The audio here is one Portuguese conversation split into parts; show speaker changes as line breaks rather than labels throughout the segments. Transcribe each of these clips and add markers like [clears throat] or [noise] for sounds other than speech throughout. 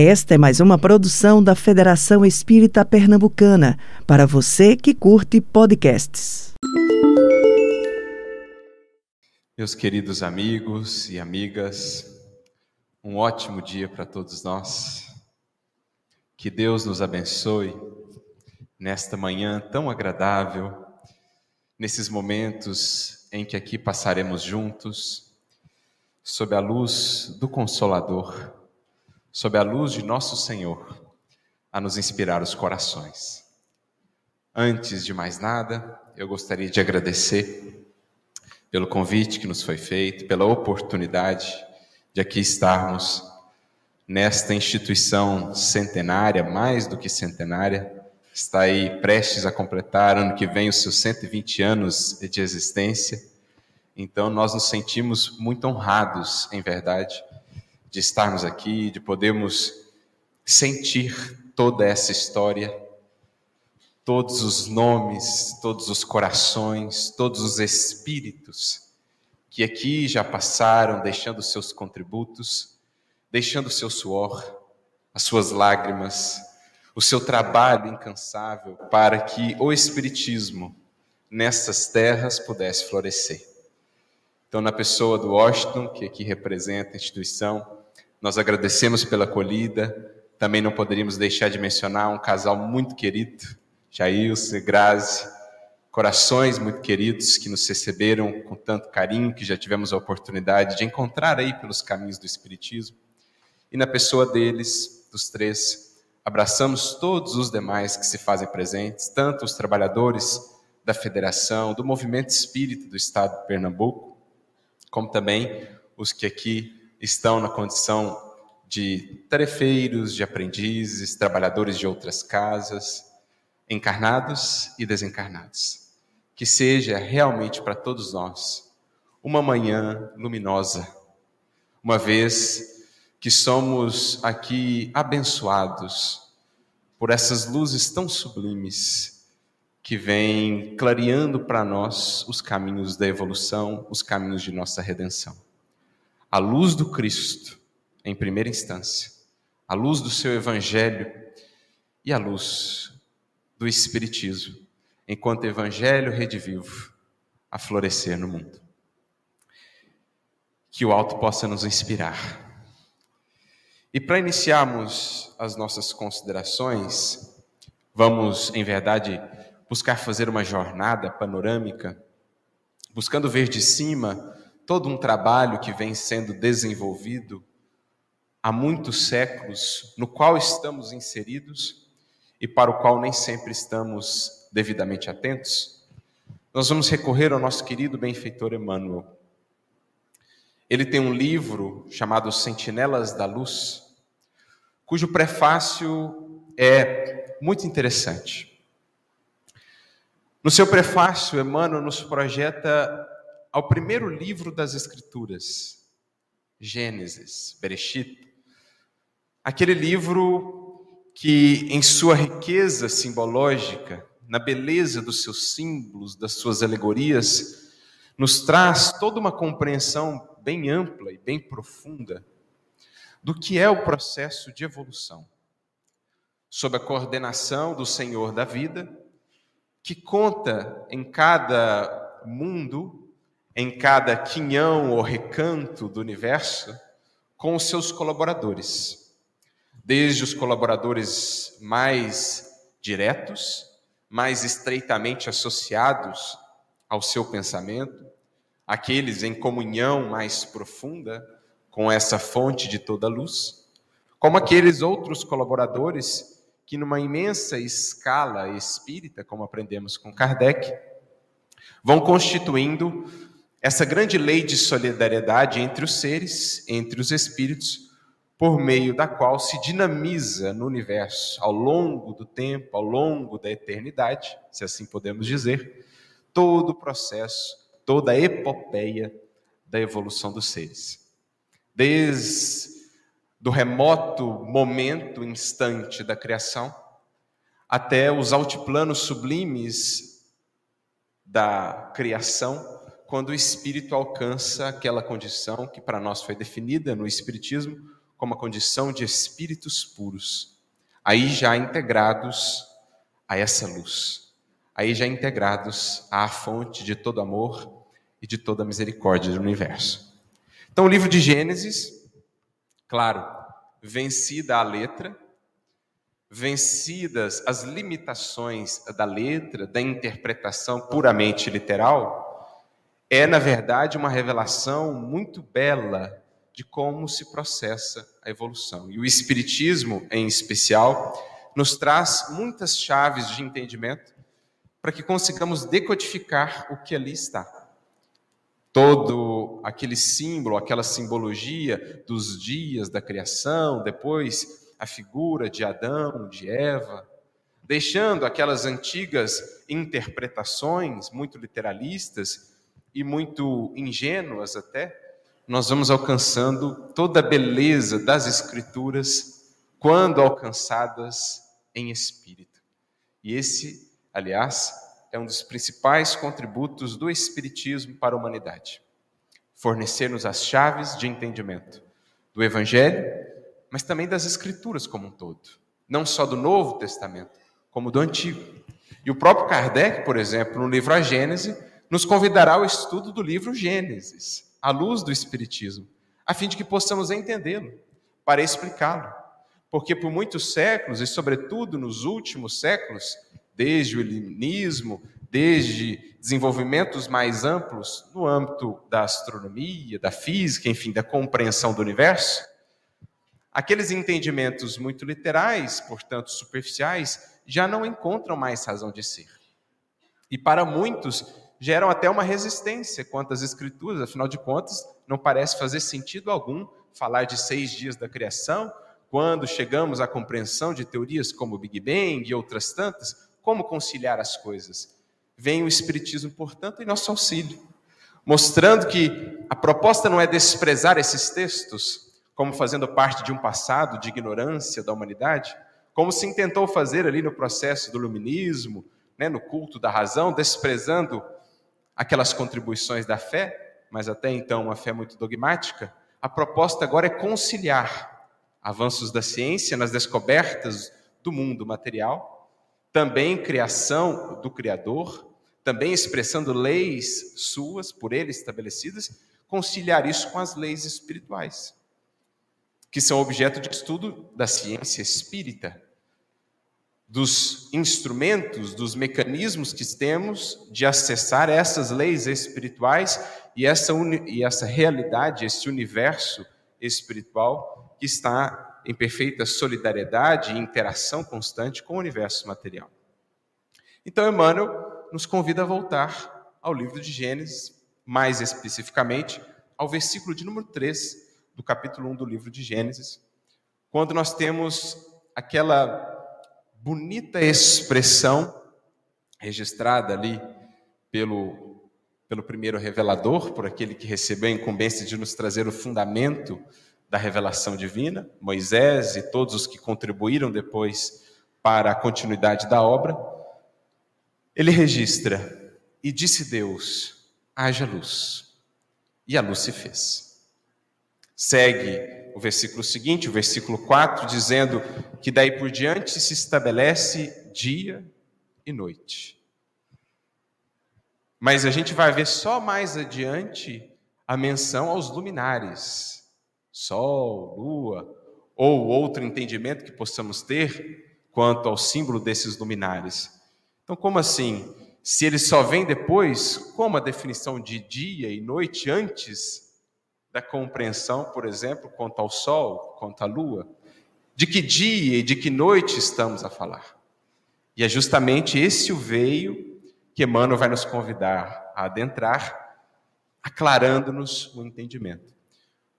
Esta é mais uma produção da Federação Espírita Pernambucana, para você que curte podcasts.
Meus queridos amigos e amigas, um ótimo dia para todos nós. Que Deus nos abençoe nesta manhã tão agradável, nesses momentos em que aqui passaremos juntos, sob a luz do Consolador sob a luz de nosso Senhor, a nos inspirar os corações. Antes de mais nada, eu gostaria de agradecer pelo convite que nos foi feito, pela oportunidade de aqui estarmos nesta instituição centenária, mais do que centenária, está aí prestes a completar ano que vem os seus 120 anos de existência. Então nós nos sentimos muito honrados, em verdade, de estarmos aqui, de podermos sentir toda essa história, todos os nomes, todos os corações, todos os espíritos que aqui já passaram, deixando seus contributos, deixando seu suor, as suas lágrimas, o seu trabalho incansável para que o Espiritismo nessas terras pudesse florescer. Então, na pessoa do Washington, que aqui representa a instituição, nós agradecemos pela acolhida. Também não poderíamos deixar de mencionar um casal muito querido, Jailson e Grazi, corações muito queridos que nos receberam com tanto carinho, que já tivemos a oportunidade de encontrar aí pelos caminhos do Espiritismo. E na pessoa deles, dos três, abraçamos todos os demais que se fazem presentes, tanto os trabalhadores da Federação, do Movimento Espírita do Estado de Pernambuco, como também os que aqui estão na condição de tarefeiros, de aprendizes, trabalhadores de outras casas, encarnados e desencarnados. Que seja realmente para todos nós uma manhã luminosa, uma vez que somos aqui abençoados por essas luzes tão sublimes que vêm clareando para nós os caminhos da evolução, os caminhos de nossa redenção a luz do Cristo, em primeira instância, a luz do seu Evangelho e a luz do Espiritismo, enquanto Evangelho redivivo a florescer no mundo. Que o alto possa nos inspirar. E para iniciarmos as nossas considerações, vamos, em verdade, buscar fazer uma jornada panorâmica, buscando ver de cima todo um trabalho que vem sendo desenvolvido há muitos séculos, no qual estamos inseridos e para o qual nem sempre estamos devidamente atentos, nós vamos recorrer ao nosso querido benfeitor Emmanuel. Ele tem um livro chamado Sentinelas da Luz, cujo prefácio é muito interessante. No seu prefácio, Emmanuel nos projeta ao primeiro livro das Escrituras, Gênesis, Bereshit, aquele livro que, em sua riqueza simbológica, na beleza dos seus símbolos, das suas alegorias, nos traz toda uma compreensão bem ampla e bem profunda do que é o processo de evolução, sob a coordenação do Senhor da vida, que conta em cada mundo em cada quinhão ou recanto do universo com os seus colaboradores, desde os colaboradores mais diretos, mais estreitamente associados ao seu pensamento, aqueles em comunhão mais profunda com essa fonte de toda luz, como aqueles outros colaboradores que, numa imensa escala espírita, como aprendemos com Kardec, vão constituindo essa grande lei de solidariedade entre os seres, entre os espíritos, por meio da qual se dinamiza no universo, ao longo do tempo, ao longo da eternidade, se assim podemos dizer, todo o processo, toda a epopeia da evolução dos seres. Desde do remoto momento, instante da criação, até os altiplanos sublimes da criação, quando o espírito alcança aquela condição que para nós foi definida no Espiritismo como a condição de espíritos puros, aí já integrados a essa luz, aí já integrados à fonte de todo amor e de toda misericórdia do universo. Então, o livro de Gênesis, claro, vencida a letra, vencidas as limitações da letra, da interpretação puramente literal, é, na verdade, uma revelação muito bela de como se processa a evolução. E o Espiritismo, em especial, nos traz muitas chaves de entendimento para que consigamos decodificar o que ali está. Todo aquele símbolo, aquela simbologia dos dias da criação, depois a figura de Adão, de Eva, deixando aquelas antigas interpretações muito literalistas e muito ingênuas até, nós vamos alcançando toda a beleza das Escrituras quando alcançadas em espírito. E esse, aliás, é um dos principais contributos do Espiritismo para a humanidade. Fornecer-nos as chaves de entendimento do Evangelho, mas também das Escrituras como um todo. Não só do Novo Testamento, como do Antigo. E o próprio Kardec, por exemplo, no livro A Gênese, nos convidará ao estudo do livro Gênesis, à luz do Espiritismo, a fim de que possamos entendê-lo, para explicá-lo. Porque por muitos séculos, e sobretudo nos últimos séculos, desde o iluminismo, desde desenvolvimentos mais amplos no âmbito da astronomia, da física, enfim, da compreensão do universo, aqueles entendimentos muito literais, portanto superficiais, já não encontram mais razão de ser. E para muitos, geram até uma resistência quanto às escrituras, afinal de contas, não parece fazer sentido algum falar de seis dias da criação, quando chegamos à compreensão de teorias como o Big Bang e outras tantas, como conciliar as coisas? Vem o Espiritismo, portanto, em nosso auxílio, mostrando que a proposta não é desprezar esses textos como fazendo parte de um passado de ignorância da humanidade, como se tentou fazer ali no processo do iluminismo, né, no culto da razão, desprezando aquelas contribuições da fé, mas até então uma fé muito dogmática, a proposta agora é conciliar avanços da ciência nas descobertas do mundo material, também criação do Criador, também expressando leis suas, por ele estabelecidas, conciliar isso com as leis espirituais, que são objeto de estudo da ciência espírita dos instrumentos, dos mecanismos que temos de acessar essas leis espirituais e essa, e essa realidade, esse universo espiritual que está em perfeita solidariedade e interação constante com o universo material. Então, Emmanuel nos convida a voltar ao livro de Gênesis, mais especificamente ao versículo de número 3 do capítulo 1 do livro de Gênesis, quando nós temos aquela bonita expressão registrada ali pelo, pelo primeiro revelador, por aquele que recebeu a incumbência de nos trazer o fundamento da revelação divina, Moisés e todos os que contribuíram depois para a continuidade da obra. Ele registra: E disse Deus: haja luz. E a luz se fez. Segue o versículo seguinte, o versículo 4, dizendo que daí por diante se estabelece dia e noite. Mas a gente vai ver só mais adiante a menção aos luminares, sol, lua, ou outro entendimento que possamos ter quanto ao símbolo desses luminares. Então, como assim? Se ele só vem depois, como a definição de dia e noite antes da compreensão, por exemplo, quanto ao sol, quanto à lua, de que dia e de que noite estamos a falar. E é justamente esse o veio que Emmanuel vai nos convidar a adentrar, aclarando-nos o entendimento.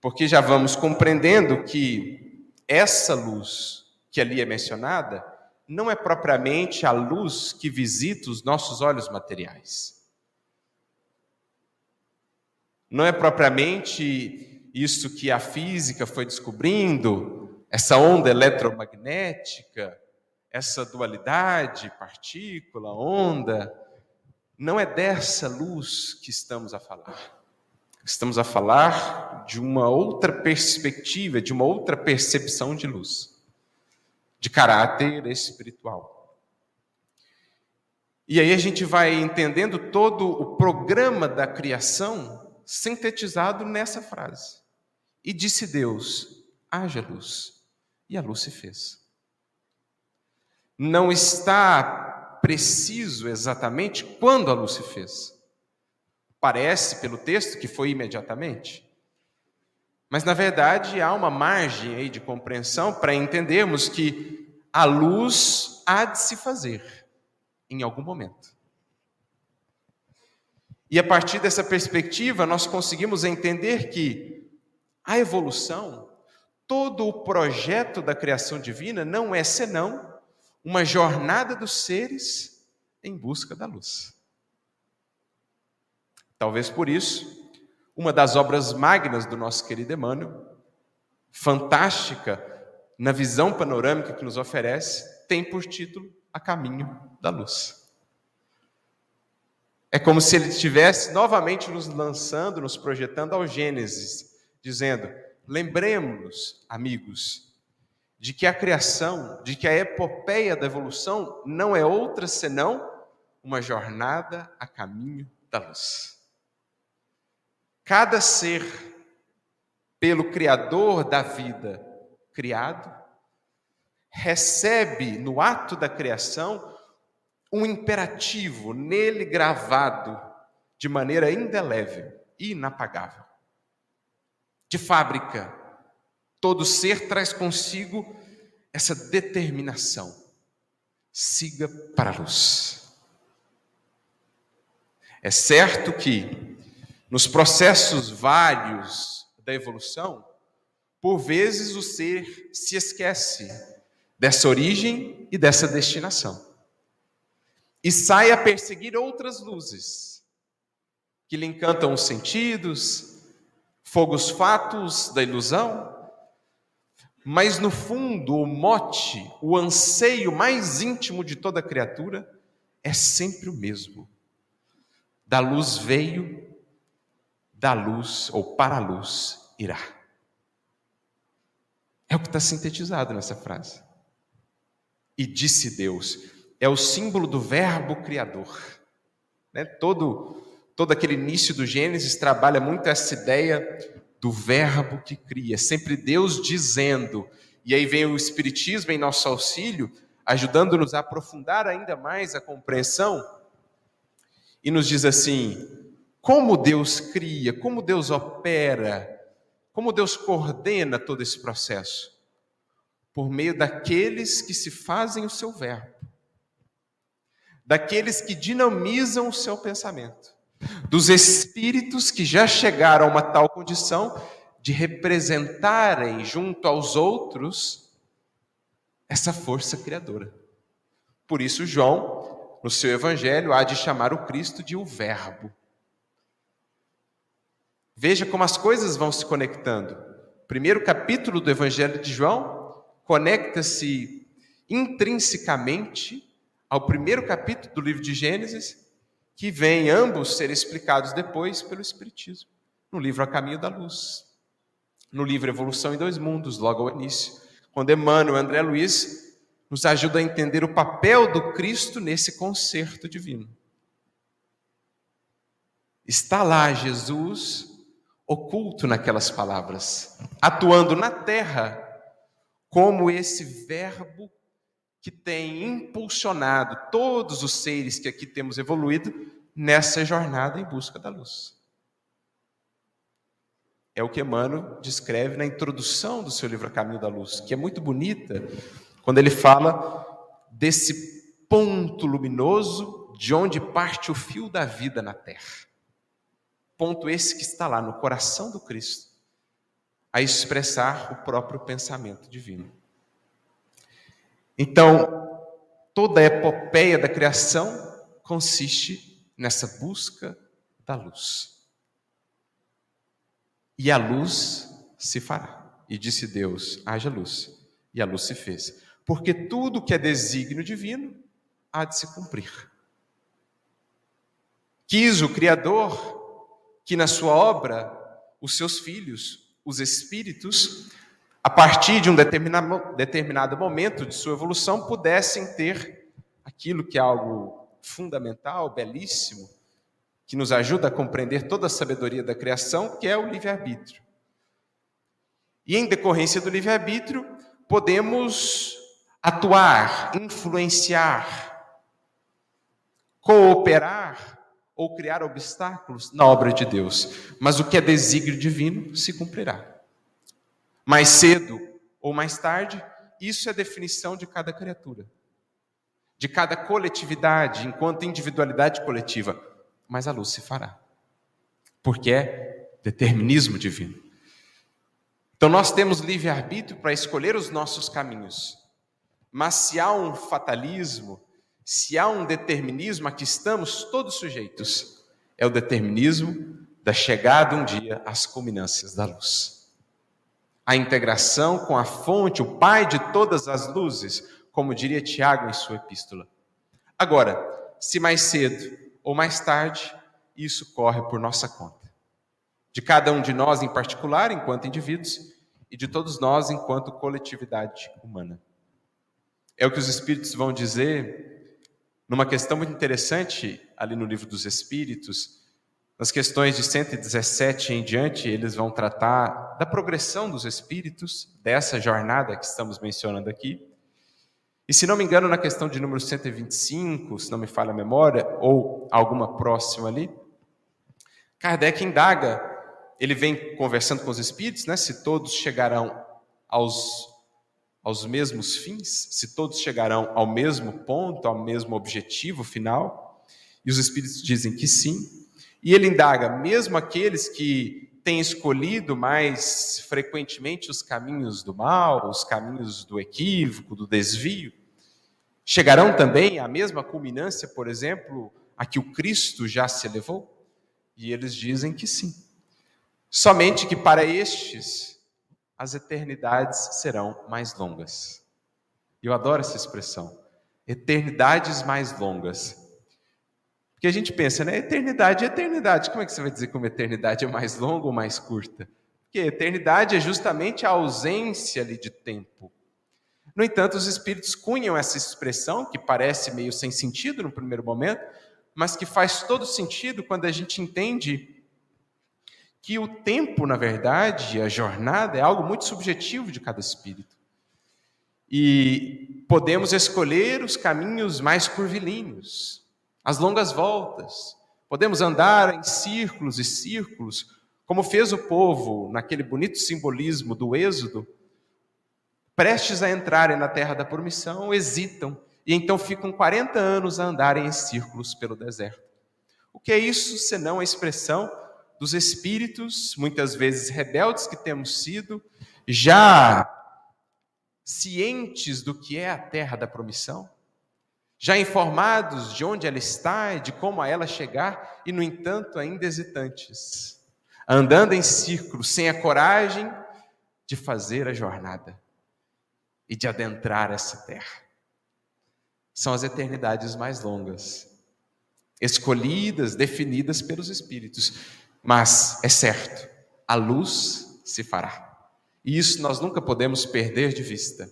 Porque já vamos compreendendo que essa luz que ali é mencionada não é propriamente a luz que visita os nossos olhos materiais não é propriamente isso que a física foi descobrindo, essa onda eletromagnética, essa dualidade, partícula, onda. Não é dessa luz que estamos a falar. Estamos a falar de uma outra perspectiva, de uma outra percepção de luz, de caráter espiritual. E aí a gente vai entendendo todo o programa da criação sintetizado nessa frase. E disse Deus: haja luz. E a luz se fez. Não está preciso exatamente quando a luz se fez. Parece, pelo texto, que foi imediatamente. Mas, na verdade, há uma margem aí de compreensão para entendermos que a luz há de se fazer em algum momento. E a partir dessa perspectiva, nós conseguimos entender que a evolução, todo o projeto da criação divina, não é senão uma jornada dos seres em busca da luz. Talvez por isso, uma das obras magnas do nosso querido Emmanuel, fantástica na visão panorâmica que nos oferece, tem por título A Caminho da Luz. É como se ele estivesse novamente nos lançando, nos projetando ao Gênesis, dizendo: lembremos-nos, amigos, de que a criação, de que a epopeia da evolução não é outra senão uma jornada a caminho da luz. Cada ser, pelo Criador da vida criado, recebe no ato da criação um imperativo nele gravado de maneira indelével e inapagável. De fábrica, todo ser traz consigo essa determinação: siga para a luz. É certo que nos processos vários da evolução, por vezes o ser se esquece dessa origem e dessa destinação. E sai a perseguir outras luzes, que lhe encantam os sentidos, fogos fatos da ilusão, mas no fundo, o mote, o anseio mais íntimo de toda criatura é sempre o mesmo. Da luz veio da luz ou para a luz irá. É o que está sintetizado nessa frase. E disse Deus, é o símbolo do Verbo Criador. Né? Todo, todo aquele início do Gênesis trabalha muito essa ideia do Verbo que cria, sempre Deus dizendo. E aí vem o Espiritismo em nosso auxílio, ajudando-nos a aprofundar ainda mais a compreensão, e nos diz assim: como Deus cria, como Deus opera, como Deus coordena todo esse processo? Por meio daqueles que se fazem o seu verbo, daqueles que dinamizam o seu pensamento, dos espíritos que já chegaram a uma tal condição de representarem junto aos outros essa força criadora. Por isso, João, no seu evangelho, há de chamar o Cristo de o Verbo. Veja como as coisas vão se conectando. O primeiro capítulo do Evangelho de João conecta-se intrinsecamente ao primeiro capítulo do livro de Gênesis, que vem ambos ser explicados depois pelo Espiritismo. No livro A Caminho da Luz, no livro Evolução em Dois Mundos, logo ao início, quando Emmanuel e André Luiz nos ajuda a entender o papel do Cristo nesse concerto divino. Está lá Jesus oculto naquelas palavras, atuando na terra como esse verbo que tem impulsionado todos os seres que aqui temos evoluído nessa jornada em busca da luz. É o que Emmanuel descreve na introdução do seu livro A Caminho da Luz, que é muito bonita, quando ele fala desse ponto luminoso de onde parte o fio da vida na terra. Ponto esse que está lá no coração do Cristo, a expressar o próprio pensamento divino. Então, toda a epopeia da criação consiste nessa busca da luz. E a luz se fará. E disse Deus: haja luz. E a luz se fez. Porque tudo que é desígnio divino há de se cumprir. Quis o Criador que na sua obra os seus filhos, os espíritos, a partir de um determinado, momento de sua evolução, pudessem ter aquilo que é algo fundamental, belíssimo, que nos ajuda a compreender toda a sabedoria da criação, que é o livre-arbítrio. E em decorrência do livre-arbítrio, podemos atuar, influenciar, cooperar ou criar obstáculos na obra de Deus. Mas o que é desígnio divino se cumprirá. Mais cedo ou mais tarde, isso é a definição de cada criatura, de cada coletividade, enquanto individualidade coletiva. Mas a luz se fará, porque é determinismo divino. Então nós temos livre-arbítrio para escolher os nossos caminhos. Mas se há um fatalismo, se há um determinismo a que estamos todos sujeitos, é o determinismo da chegada um dia às culminâncias da luz. A integração com a fonte, o Pai de todas as luzes, como diria Tiago em sua epístola. Agora, se mais cedo ou mais tarde, isso corre por nossa conta de cada um de nós em particular, enquanto indivíduos, e de todos nós enquanto coletividade humana. É o que os Espíritos vão dizer numa questão muito interessante ali no livro dos Espíritos. Nas questões de 117 em diante, eles vão tratar da progressão dos Espíritos, dessa jornada que estamos mencionando aqui. E se não me engano, na questão de número 125, se não me falha a memória, ou alguma próxima ali, Kardec indaga ele vem conversando com os espíritos, né? Se todos chegarão aos, aos mesmos fins, se todos chegarão ao mesmo ponto, ao mesmo objetivo final, e os espíritos dizem que sim. E ele indaga, mesmo aqueles que têm escolhido mais frequentemente os caminhos do mal, os caminhos do equívoco, do desvio, chegarão também à mesma culminância, por exemplo, a que o Cristo já se elevou? E eles dizem que sim. Somente que para estes as eternidades serão mais longas. Eu adoro essa expressão. Eternidades mais longas. Porque a gente pensa, né? Eternidade é eternidade. Como é que você vai dizer que uma eternidade é mais longa ou mais curta? Porque eternidade é justamente a ausência ali de tempo. No entanto, os espíritos cunham essa expressão, que parece meio sem sentido no primeiro momento, mas que faz todo sentido quando a gente entende que o tempo, na verdade, a jornada é algo muito subjetivo de cada espírito. E podemos escolher os caminhos mais curvilíneos, as longas voltas. Podemos andar em círculos e círculos, como fez o povo naquele bonito simbolismo do Êxodo, prestes a entrarem na terra da promissão, hesitam e então ficam 40 anos a andarem em círculos pelo deserto. O que é isso senão a expressão dos espíritos, muitas vezes rebeldes que temos sido, já cientes do que é a terra da promissão, já informados de onde ela está e de como a ela chegar, e no entanto ainda hesitantes, andando em círculos, sem a coragem de fazer a jornada e de adentrar essa terra. São as eternidades mais longas, escolhidas, definidas pelos Espíritos. Mas é certo, a luz se fará. E isso nós nunca podemos perder de vista,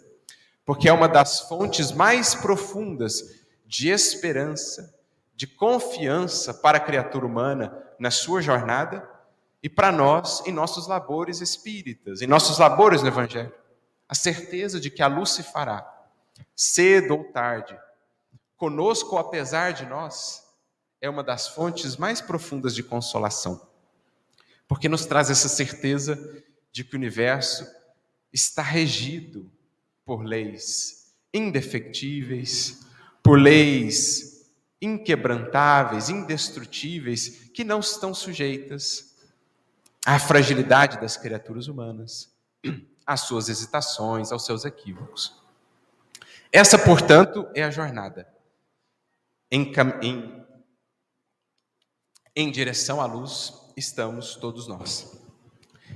porque é uma das fontes mais profundas de esperança, de confiança para a criatura humana na sua jornada e para nós em nossos labores espíritas, em nossos labores no Evangelho. A certeza de que a luz se fará, cedo ou tarde, conosco apesar de nós, é uma das fontes mais profundas de consolação porque nos traz essa certeza de que o universo está regido por leis indefectíveis, por leis inquebrantáveis, indestrutíveis, que não estão sujeitas à fragilidade das criaturas humanas, [clears throat] às suas hesitações, aos seus equívocos. Essa, portanto, é a jornada em, em, em direção à luz estamos todos nós.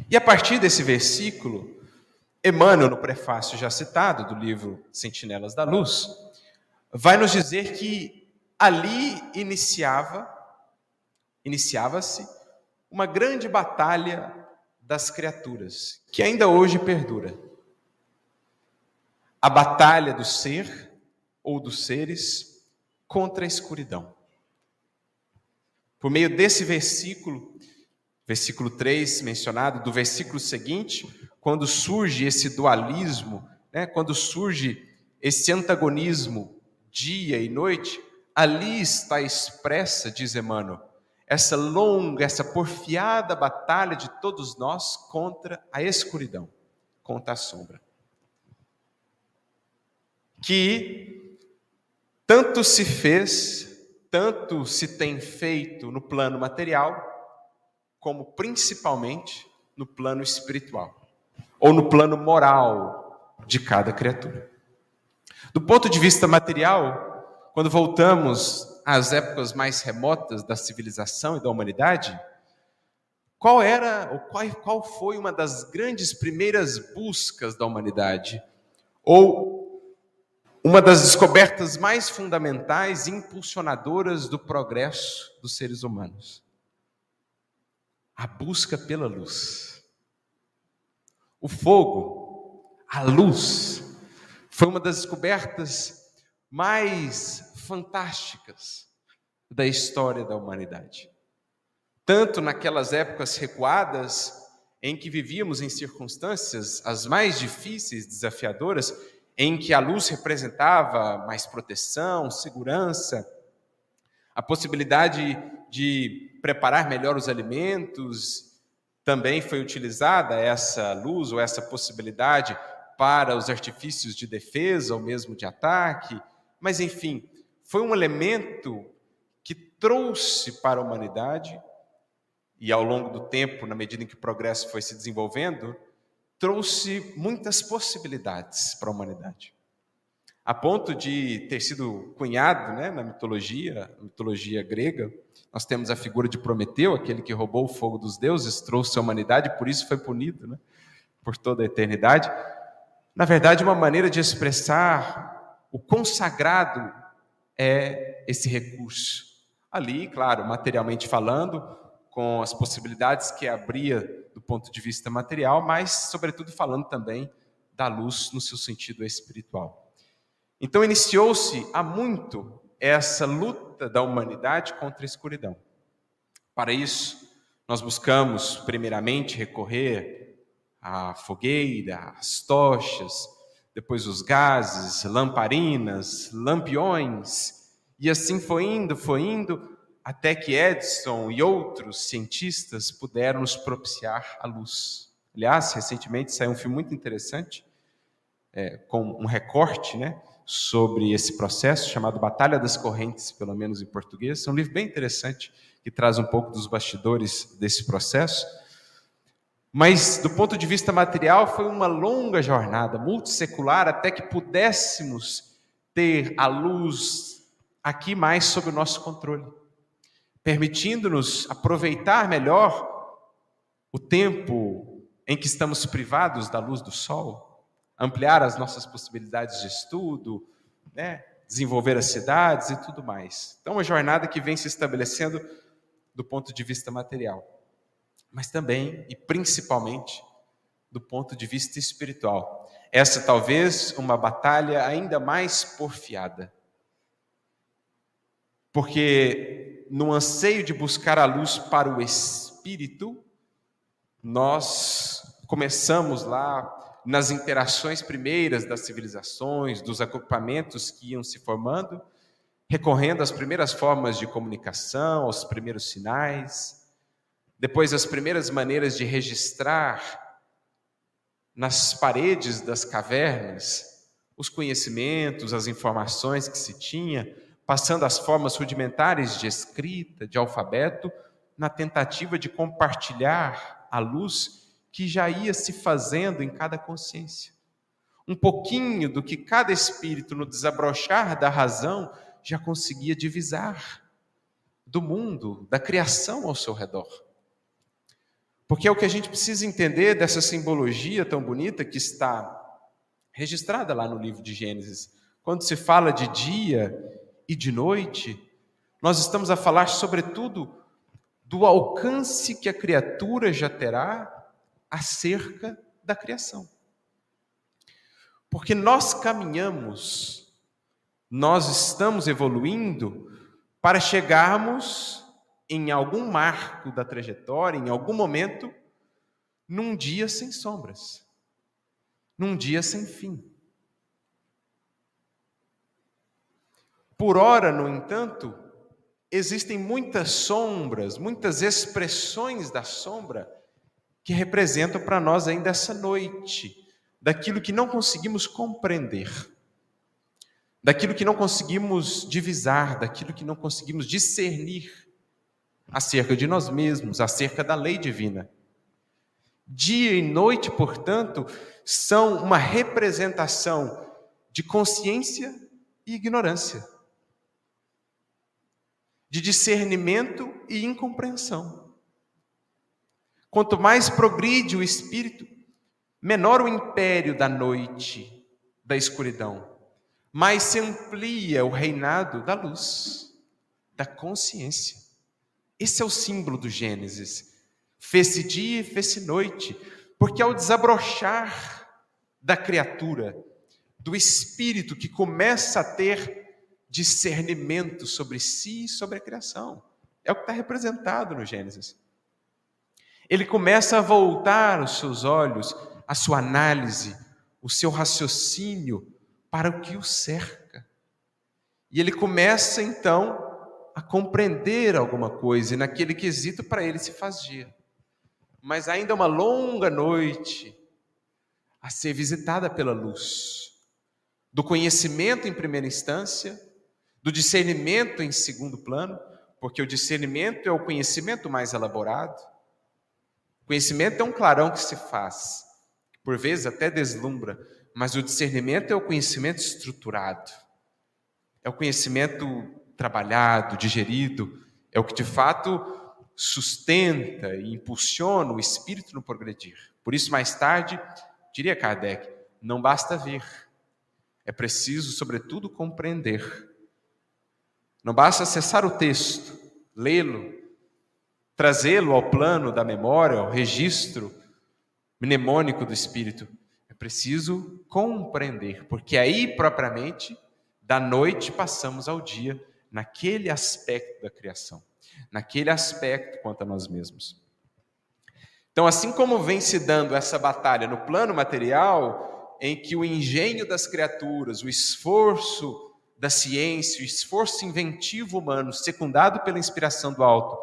E a partir desse versículo, Emmanuel, no prefácio já citado do livro Sentinelas da Luz, vai nos dizer que ali iniciava, iniciava-se uma grande batalha das criaturas, que ainda hoje perdura. A batalha do ser ou dos seres contra a escuridão. Por meio desse versículo, versículo 3 mencionado, do versículo seguinte, quando surge esse dualismo, né, quando surge esse antagonismo dia e noite, ali está expressa, diz Emmanuel, essa longa, essa porfiada batalha de todos nós contra a escuridão, contra a sombra. Que tanto se fez, tanto se tem feito no plano material, como principalmente no plano espiritual, ou no plano moral de cada criatura. Do ponto de vista material, quando voltamos às épocas mais remotas da civilização e da humanidade, qual era, ou qual, qual foi uma das grandes primeiras buscas da humanidade? Ou uma das descobertas mais fundamentais e impulsionadoras do progresso dos seres humanos? A busca pela luz. O fogo, a luz, foi uma das descobertas mais fantásticas da história da humanidade. Tanto naquelas épocas recuadas, em que vivíamos em circunstâncias as mais difíceis, desafiadoras, em que a luz representava mais proteção, segurança, a possibilidade de preparar melhor os alimentos, também foi utilizada essa luz ou essa possibilidade para os artifícios de defesa ou mesmo de ataque, mas enfim, foi um elemento que trouxe para a humanidade, e ao longo do tempo, na medida em que o progresso foi se desenvolvendo, trouxe muitas possibilidades para a humanidade. A ponto de ter sido cunhado né, na mitologia, na mitologia grega, nós temos a figura de Prometeu, aquele que roubou o fogo dos deuses, trouxe a humanidade, por isso foi punido né, por toda a eternidade na verdade, uma maneira de expressar o consagrado é esse recurso. Ali, claro, materialmente falando, com as possibilidades que abria do ponto de vista material, mas, sobretudo, falando também da luz no seu sentido espiritual. Então, iniciou-se há muito essa luta da humanidade contra a escuridão. Para isso, nós buscamos, primeiramente, recorrer a fogueira, as tochas, depois os gases, lamparinas, lampiões, e assim foi indo, foi indo, até que Edison e outros cientistas puderam nos propiciar a luz. Aliás, recentemente saiu um filme muito interessante, é, com um recorte né, sobre esse processo, chamado Batalha das Correntes, pelo menos em português. É um livro bem interessante, que traz um pouco dos bastidores desse processo. Mas, do ponto de vista material, foi uma longa jornada, multissecular, até que pudéssemos ter a luz aqui mais sob o nosso controle, permitindo-nos aproveitar melhor o tempo em que estamos privados da luz do sol, ampliar as nossas possibilidades de estudo, né? desenvolver as cidades e tudo mais. Então, uma jornada que vem se estabelecendo do ponto de vista material mas também e principalmente do ponto de vista espiritual. Essa talvez uma batalha ainda mais porfiada. Porque no anseio de buscar a luz para o espírito, nós começamos lá nas interações primeiras das civilizações, dos agrupamentos que iam se formando, recorrendo às primeiras formas de comunicação, aos primeiros sinais, depois, as primeiras maneiras de registrar nas paredes das cavernas os conhecimentos, as informações que se tinha, passando às formas rudimentares de escrita, de alfabeto, na tentativa de compartilhar a luz que já ia se fazendo em cada consciência. Um pouquinho do que cada espírito, no desabrochar da razão, já conseguia divisar do mundo, da criação ao seu redor. Porque é o que a gente precisa entender dessa simbologia tão bonita que está registrada lá no livro de Gênesis. Quando se fala de dia e de noite, nós estamos a falar, sobretudo, do alcance que a criatura já terá acerca da criação. Porque nós caminhamos, nós estamos evoluindo para chegarmos em algum marco da trajetória, em algum momento, num dia sem sombras, num dia sem fim. Por ora, no entanto, existem muitas sombras, muitas expressões da sombra que representam para nós ainda essa noite, daquilo que não conseguimos compreender, daquilo que não conseguimos divisar, daquilo que não conseguimos discernir acerca de nós mesmos, acerca da lei divina. Dia e noite, portanto, são uma representação de consciência e ignorância de discernimento e incompreensão. Quanto mais progride o espírito, menor o império da noite, da escuridão, mais se amplia o reinado da luz, da consciência. Esse é o símbolo do Gênesis. Fez-se dia e fez-se noite, porque ao desabrochar da criatura, do espírito que começa a ter discernimento sobre si e sobre a criação. É o que está representado no Gênesis. Ele começa a voltar os seus olhos, a sua análise, o seu raciocínio para o que o cerca. E ele começa então a compreender alguma coisa, e naquele quesito para ele se faz dia. Mas ainda uma longa noite a ser visitada pela luz do conhecimento em primeira instância, do discernimento em segundo plano, porque o discernimento é o conhecimento mais elaborado. O conhecimento é um clarão que se faz, por vezes até deslumbra, mas o discernimento é o conhecimento estruturado, é o conhecimento trabalhado, digerido, é o que de fato sustenta e impulsiona o espírito no progredir. Por isso, mais tarde, diria Kardec, não basta ver, é preciso, sobretudo, compreender. Não basta acessar o texto, lê-lo, trazê-lo ao plano da memória, ao registro mnemônico do espírito. É preciso compreender, porque aí propriamente da noite passamos ao dia naquele aspecto da criação, naquele aspecto quanto a nós mesmos. Então, assim como vem se dando essa batalha no plano material, em que o engenho das criaturas, o esforço da ciência, o esforço inventivo humano, secundado pela inspiração do alto,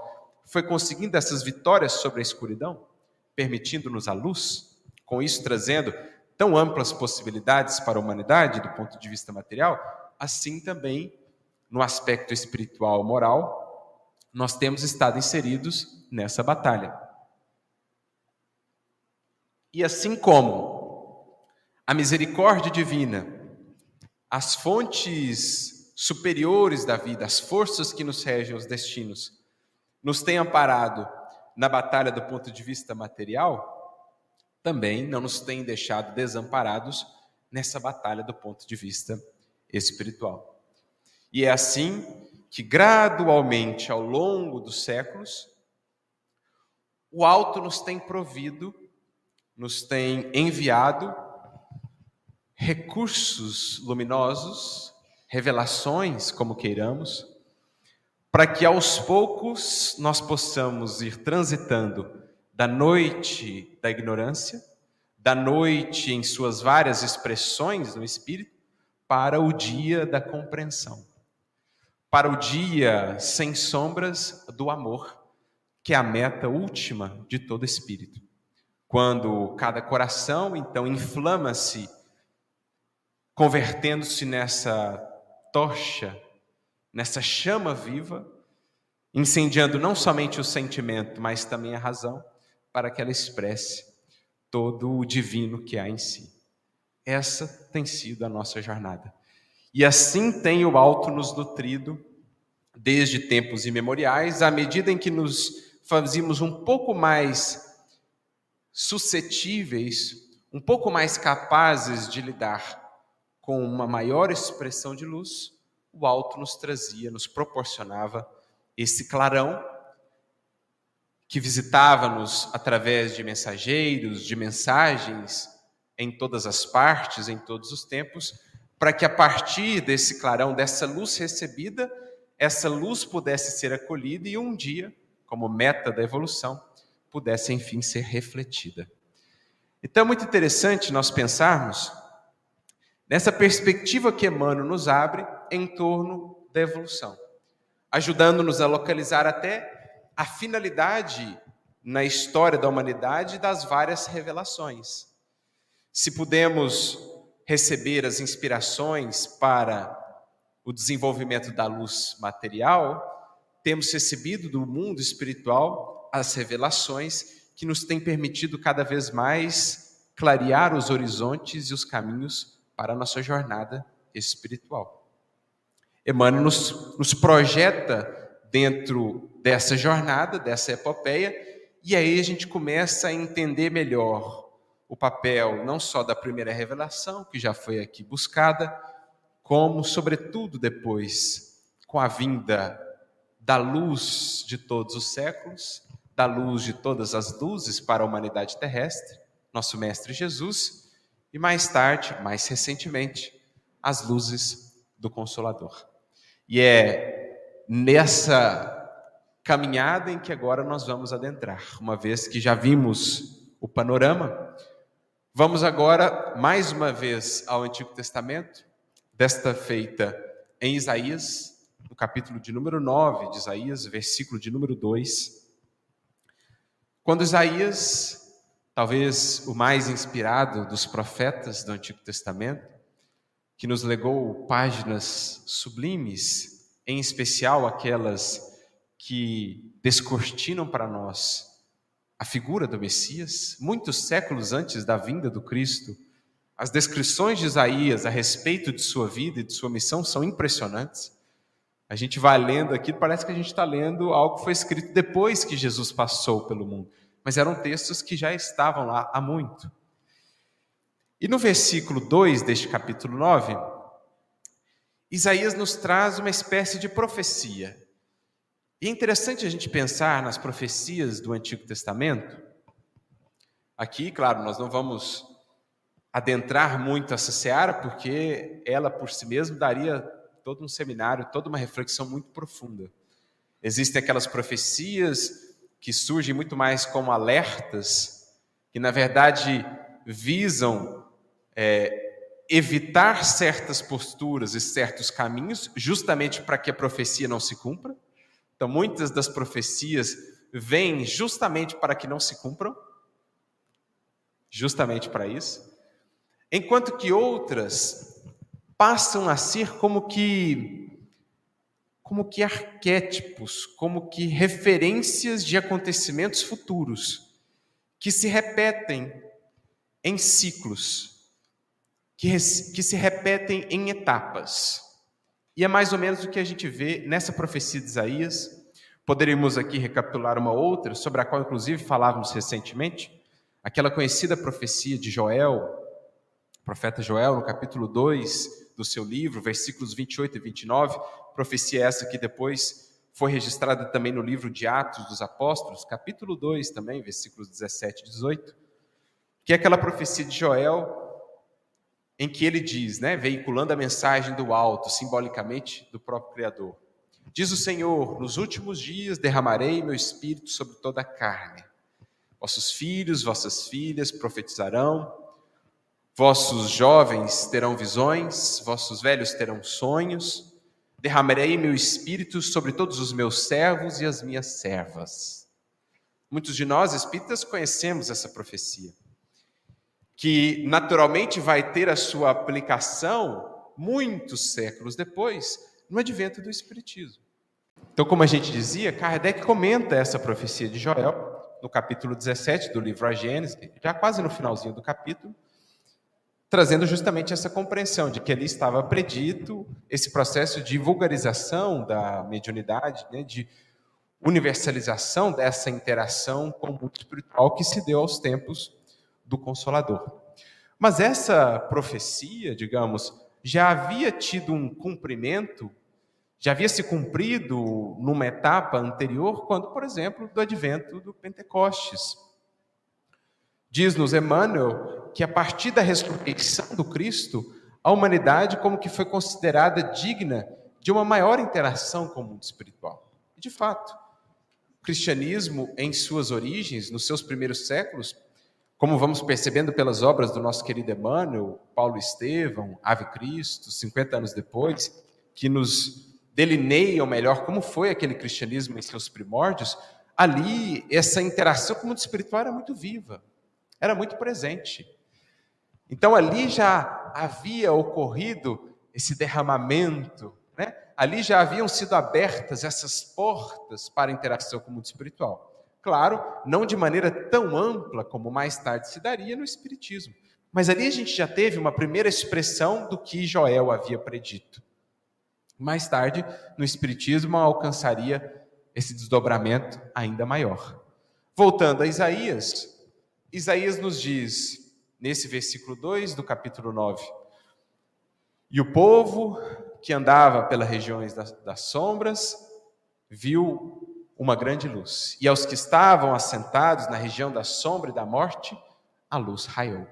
foi conseguindo essas vitórias sobre a escuridão, permitindo-nos a luz, com isso trazendo tão amplas possibilidades para a humanidade do ponto de vista material, assim também no aspecto espiritual moral, nós temos estado inseridos nessa batalha. E assim como a misericórdia divina as fontes superiores da vida, as forças que nos regem os destinos, nos têm amparado na batalha do ponto de vista material, também não nos têm deixado desamparados nessa batalha do ponto de vista espiritual. E é assim que, gradualmente, ao longo dos séculos, o alto nos tem provido, nos tem enviado recursos luminosos, revelações, como queiramos, para que aos poucos nós possamos ir transitando da noite da ignorância, da noite em suas várias expressões no espírito, para o dia da compreensão, para o dia sem sombras do amor, que é a meta última de todo espírito. Quando cada coração então inflama-se convertendo-se nessa tocha, nessa chama viva, incendiando não somente o sentimento, mas também a razão, para que ela expresse todo o divino que há em si. Essa tem sido a nossa jornada. E assim tem o alto nos nutrido desde tempos imemoriais, à medida em que nos fazíamos um pouco mais suscetíveis, um pouco mais capazes de lidar com uma maior expressão de luz, o alto nos trazia, nos proporcionava esse clarão que visitava-nos através de mensageiros, de mensagens em todas as partes, em todos os tempos, para que a partir desse clarão, dessa luz recebida, essa luz pudesse ser acolhida e um dia, como meta da evolução, pudesse enfim ser refletida. Então é muito interessante nós pensarmos nessa perspectiva que Emmanuel nos abre em torno da evolução, ajudando-nos a localizar até a finalidade na história da humanidade das várias revelações. Se pudemos receber as inspirações para o desenvolvimento da luz material, temos recebido do mundo espiritual as revelações que nos têm permitido cada vez mais clarear os horizontes e os caminhos para a nossa jornada espiritual. Emmanuel nos, nos projeta dentro dessa jornada, dessa epopeia, e aí a gente começa a entender melhor o papel não só da primeira revelação, que já foi aqui buscada, como, sobretudo, depois, com a vinda da luz de todos os séculos, da luz de todas as luzes para a humanidade terrestre, nosso Mestre Jesus, e mais tarde, mais recentemente, as luzes do Consolador. E é nessa caminhada em que agora nós vamos adentrar, uma vez que já vimos o panorama Vamos agora, mais uma vez, ao Antigo Testamento, desta feita em Isaías, no capítulo de número 9 de Isaías, versículo de número 2. Quando Isaías, talvez o mais inspirado dos profetas do Antigo Testamento, que nos legou páginas sublimes, em especial aquelas que descortinam para nós a figura do Messias, muitos séculos antes da vinda do Cristo. As descrições de Isaías a respeito de sua vida e de sua missão são impressionantes. A gente vai lendo aqui, parece que a gente está lendo algo que foi escrito depois que Jesus passou pelo mundo, mas eram textos que já estavam lá há muito. E no versículo 2 deste capítulo 9, Isaías nos traz uma espécie de profecia. E é interessante a gente pensar nas profecias do Antigo Testamento. Aqui, claro, nós não vamos adentrar muito essa seara, porque ela por si mesma daria todo um seminário, toda uma reflexão muito profunda. Existem aquelas profecias que surgem muito mais como alertas, que na verdade visam é, evitar certas posturas e certos caminhos, justamente para que a profecia não se cumpra. Então, muitas das profecias vêm justamente para que não se cumpram, justamente para isso, enquanto que outras passam a ser como que como que arquétipos, como que referências de acontecimentos futuros que se repetem em ciclos, que, que se repetem em etapas. E é mais ou menos o que a gente vê nessa profecia de Isaías. Poderíamos aqui recapitular uma outra, sobre a qual inclusive falávamos recentemente, aquela conhecida profecia de Joel, profeta Joel, no capítulo 2 do seu livro, versículos 28 e 29, profecia essa que depois foi registrada também no livro de Atos dos Apóstolos, capítulo 2 também, versículos 17 e 18, que é aquela profecia de Joel em que ele diz, né, veiculando a mensagem do alto, simbolicamente do próprio Criador. Diz o Senhor: Nos últimos dias derramarei meu espírito sobre toda a carne. Vossos filhos, vossas filhas profetizarão, vossos jovens terão visões, vossos velhos terão sonhos. Derramarei meu espírito sobre todos os meus servos e as minhas servas. Muitos de nós espíritas conhecemos essa profecia que naturalmente vai ter a sua aplicação muitos séculos depois, no advento do Espiritismo. Então, como a gente dizia, Kardec comenta essa profecia de Joel, no capítulo 17 do livro A Gênesis, já quase no finalzinho do capítulo, trazendo justamente essa compreensão de que ali estava predito esse processo de vulgarização da mediunidade, né, de universalização dessa interação com o mundo espiritual que se deu aos tempos do Consolador. Mas essa profecia, digamos, já havia tido um cumprimento já havia se cumprido numa etapa anterior, quando, por exemplo, do advento do Pentecostes. Diz-nos Emmanuel que a partir da ressurreição do Cristo, a humanidade como que foi considerada digna de uma maior interação com o mundo espiritual. De fato, o cristianismo em suas origens, nos seus primeiros séculos, como vamos percebendo pelas obras do nosso querido Emmanuel, Paulo Estevão, Ave Cristo, 50 anos depois, que nos delineiam melhor como foi aquele cristianismo em seus primórdios, ali essa interação com o mundo espiritual era muito viva, era muito presente. Então ali já havia ocorrido esse derramamento, né? ali já haviam sido abertas essas portas para a interação com o mundo espiritual. Claro, não de maneira tão ampla como mais tarde se daria no Espiritismo. Mas ali a gente já teve uma primeira expressão do que Joel havia predito. Mais tarde, no Espiritismo, alcançaria esse desdobramento ainda maior. Voltando a Isaías, Isaías nos diz, nesse versículo 2 do capítulo 9: E o povo que andava pelas regiões das, das sombras viu uma grande luz. E aos que estavam assentados na região da sombra e da morte, a luz raiou,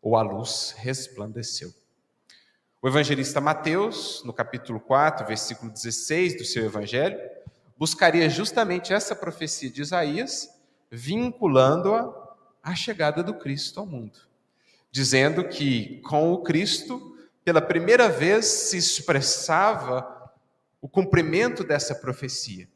ou a luz resplandeceu. O evangelista Mateus, no capítulo 4, versículo 16 do seu evangelho, buscaria justamente essa profecia de Isaías, vinculando-a à chegada do Cristo ao mundo, dizendo que com o Cristo, pela primeira vez, se expressava o cumprimento dessa profecia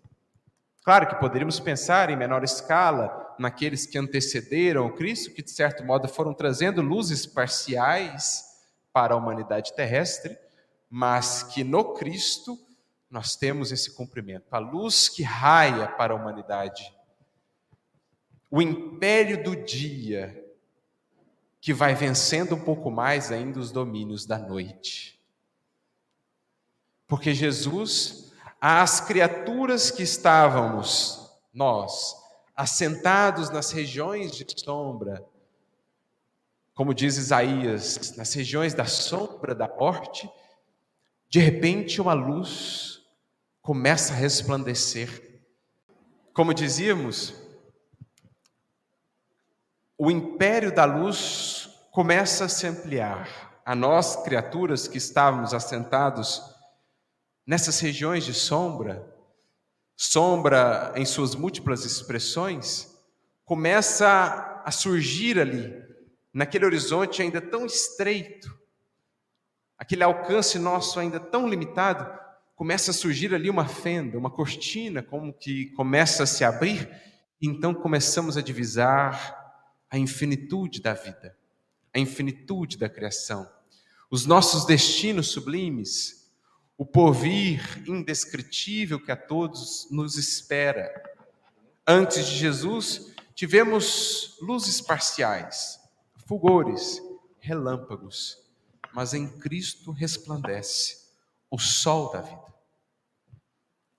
Claro que poderíamos pensar em menor escala naqueles que antecederam o Cristo, que de certo modo foram trazendo luzes parciais para a humanidade terrestre, mas que no Cristo nós temos esse cumprimento, a luz que raia para a humanidade. O império do dia que vai vencendo um pouco mais ainda os domínios da noite. Porque Jesus às criaturas que estávamos, nós, assentados nas regiões de sombra, como diz Isaías, nas regiões da sombra da morte, de repente uma luz começa a resplandecer. Como dizíamos, o império da luz começa a se ampliar. A nós, criaturas que estávamos assentados nessas regiões de sombra, sombra em suas múltiplas expressões, começa a surgir ali, naquele horizonte ainda tão estreito, aquele alcance nosso ainda tão limitado, começa a surgir ali uma fenda, uma cortina, como que começa a se abrir, e então começamos a divisar a infinitude da vida, a infinitude da criação, os nossos destinos sublimes, o porvir indescritível que a todos nos espera. Antes de Jesus, tivemos luzes parciais, fulgores, relâmpagos, mas em Cristo resplandece o sol da vida.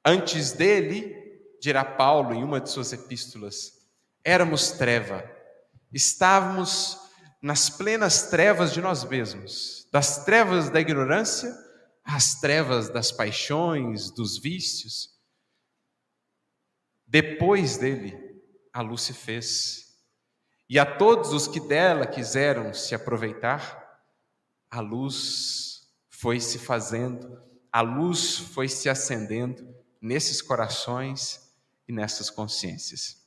Antes dele, dirá Paulo em uma de suas epístolas, éramos treva, estávamos nas plenas trevas de nós mesmos, das trevas da ignorância às trevas das paixões, dos vícios. Depois dele, a luz se fez. E a todos os que dela quiseram se aproveitar, a luz foi se fazendo, a luz foi se acendendo nesses corações e nessas consciências.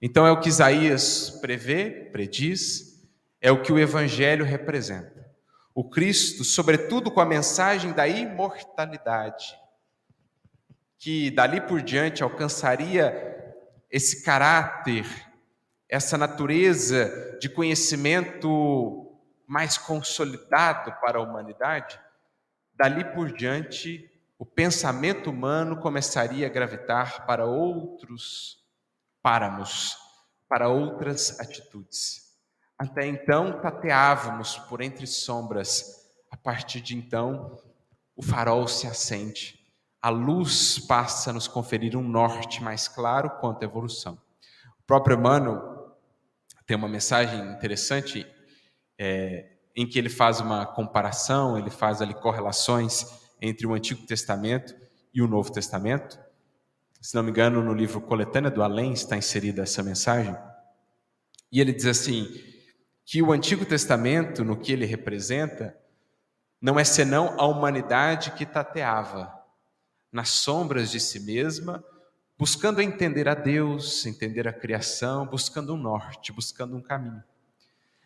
Então é o que Isaías prevê, prediz, é o que o Evangelho representa o Cristo, sobretudo com a mensagem da imortalidade, que dali por diante alcançaria esse caráter, essa natureza de conhecimento mais consolidado para a humanidade, dali por diante o pensamento humano começaria a gravitar para outros páramos, para outras atitudes. Até então tateávamos por entre sombras, a partir de então o farol se acende, a luz passa a nos conferir um norte mais claro quanto à evolução. O próprio Emmanuel tem uma mensagem interessante é, em que ele faz uma comparação, ele faz ali correlações entre o Antigo Testamento e o Novo Testamento. Se não me engano, no livro Coletânea do Além está inserida essa mensagem. E ele diz assim: que o Antigo Testamento, no que ele representa, não é senão a humanidade que tateava nas sombras de si mesma, buscando entender a Deus, entender a criação, buscando um norte, buscando um caminho.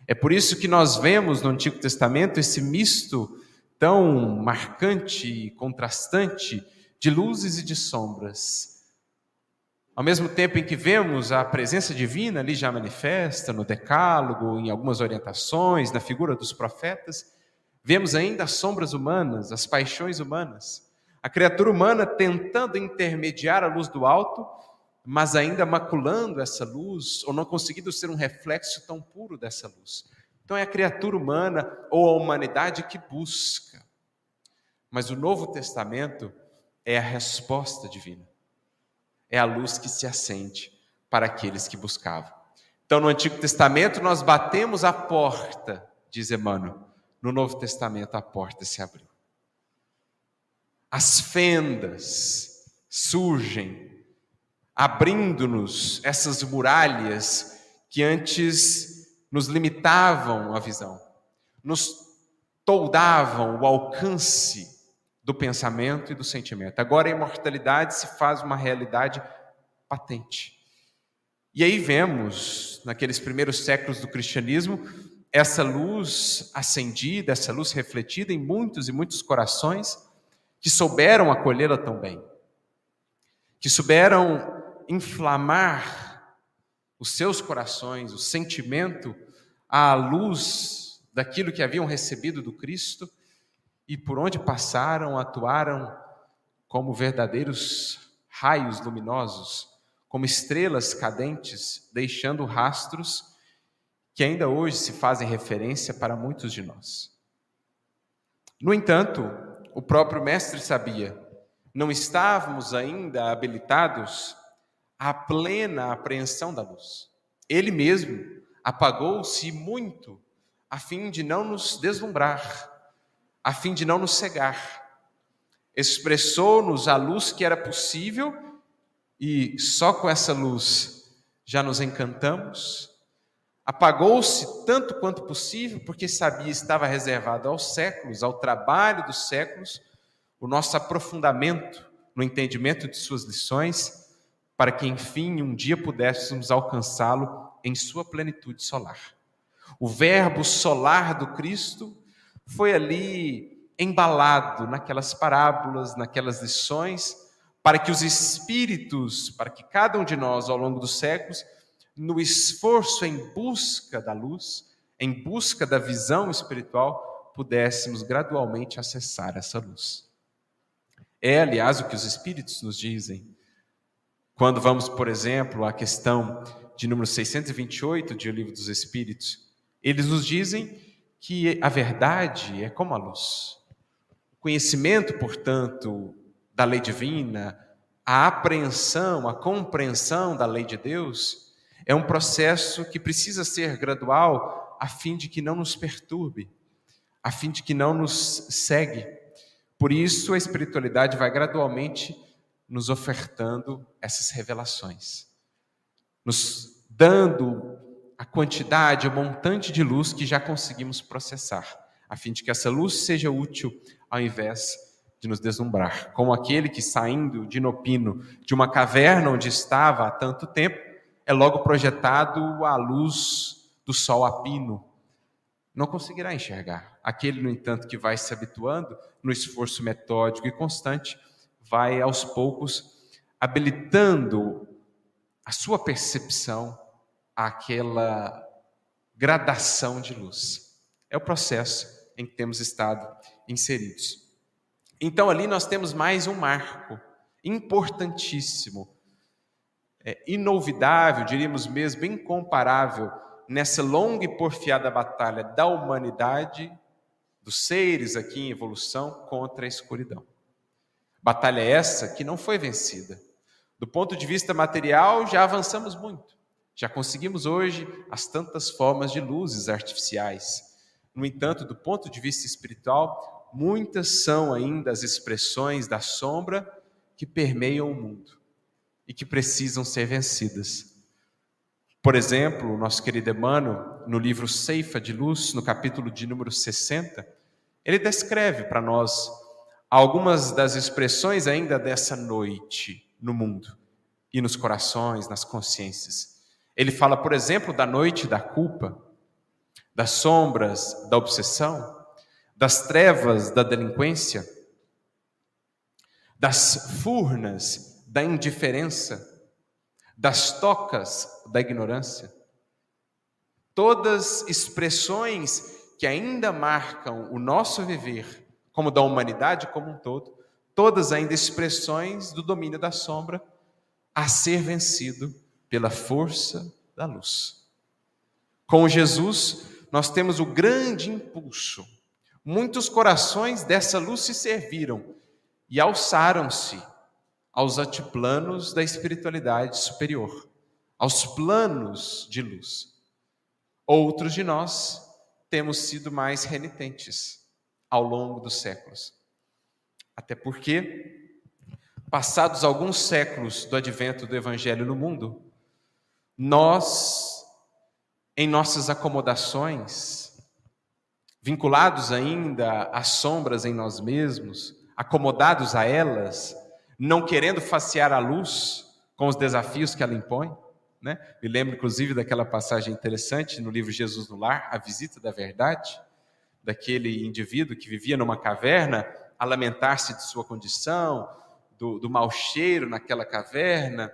É por isso que nós vemos no Antigo Testamento esse misto tão marcante e contrastante de luzes e de sombras. Ao mesmo tempo em que vemos a presença divina ali já manifesta no Decálogo, em algumas orientações, na figura dos profetas, vemos ainda as sombras humanas, as paixões humanas, a criatura humana tentando intermediar a luz do alto, mas ainda maculando essa luz, ou não conseguindo ser um reflexo tão puro dessa luz. Então é a criatura humana ou a humanidade que busca. Mas o Novo Testamento é a resposta divina. É a luz que se acende para aqueles que buscavam. Então, no Antigo Testamento, nós batemos a porta, diz Emmanuel. No Novo Testamento, a porta se abriu. As fendas surgem, abrindo-nos essas muralhas que antes nos limitavam a visão, nos toldavam o alcance do pensamento e do sentimento. Agora a imortalidade se faz uma realidade patente. E aí vemos, naqueles primeiros séculos do cristianismo, essa luz acendida, essa luz refletida em muitos e muitos corações que souberam acolhê-la tão bem, que souberam inflamar os seus corações, o sentimento à luz daquilo que haviam recebido do Cristo e por onde passaram atuaram como verdadeiros raios luminosos, como estrelas cadentes, deixando rastros que ainda hoje se fazem referência para muitos de nós. No entanto, o próprio Mestre sabia, não estávamos ainda habilitados à plena apreensão da luz. Ele mesmo apagou-se muito a fim de não nos deslumbrar a fim de não nos cegar. Expressou-nos a luz que era possível e só com essa luz já nos encantamos. Apagou-se tanto quanto possível, porque sabia estava reservado aos séculos, ao trabalho dos séculos, o nosso aprofundamento no entendimento de suas lições, para que enfim um dia pudéssemos alcançá-lo em sua plenitude solar. O Verbo solar do Cristo foi ali embalado naquelas parábolas, naquelas lições, para que os espíritos, para que cada um de nós ao longo dos séculos, no esforço em busca da luz, em busca da visão espiritual, pudéssemos gradualmente acessar essa luz. É, aliás, o que os espíritos nos dizem. Quando vamos, por exemplo, à questão de número 628 de O Livro dos Espíritos, eles nos dizem que a verdade é como a luz. O conhecimento, portanto, da lei divina, a apreensão, a compreensão da lei de Deus, é um processo que precisa ser gradual a fim de que não nos perturbe, a fim de que não nos segue. Por isso, a espiritualidade vai gradualmente nos ofertando essas revelações, nos dando a quantidade, o montante de luz que já conseguimos processar, a fim de que essa luz seja útil ao invés de nos deslumbrar. Como aquele que saindo de Nopino, de uma caverna onde estava há tanto tempo, é logo projetado à luz do sol a pino. Não conseguirá enxergar. Aquele, no entanto, que vai se habituando no esforço metódico e constante, vai aos poucos habilitando a sua percepção aquela gradação de luz. É o processo em que temos estado inseridos. Então, ali nós temos mais um marco importantíssimo, é, inolvidável, diríamos mesmo incomparável, nessa longa e porfiada batalha da humanidade, dos seres aqui em evolução, contra a escuridão. Batalha essa que não foi vencida. Do ponto de vista material, já avançamos muito. Já conseguimos hoje as tantas formas de luzes artificiais. No entanto, do ponto de vista espiritual, muitas são ainda as expressões da sombra que permeiam o mundo e que precisam ser vencidas. Por exemplo, nosso querido Emmanuel, no livro Ceifa de Luz, no capítulo de número 60, ele descreve para nós algumas das expressões ainda dessa noite no mundo e nos corações, nas consciências. Ele fala, por exemplo, da noite da culpa, das sombras da obsessão, das trevas da delinquência, das furnas da indiferença, das tocas da ignorância. Todas expressões que ainda marcam o nosso viver, como da humanidade como um todo, todas ainda expressões do domínio da sombra a ser vencido pela força da luz. Com Jesus, nós temos o grande impulso. Muitos corações dessa luz se serviram e alçaram-se aos altiplanos da espiritualidade superior, aos planos de luz. Outros de nós temos sido mais renitentes ao longo dos séculos. Até porque, passados alguns séculos do advento do Evangelho no mundo, nós, em nossas acomodações, vinculados ainda às sombras em nós mesmos, acomodados a elas, não querendo facear a luz com os desafios que ela impõe. Né? Me lembro, inclusive, daquela passagem interessante no livro Jesus no Lar, A Visita da Verdade, daquele indivíduo que vivia numa caverna a lamentar-se de sua condição, do, do mau cheiro naquela caverna,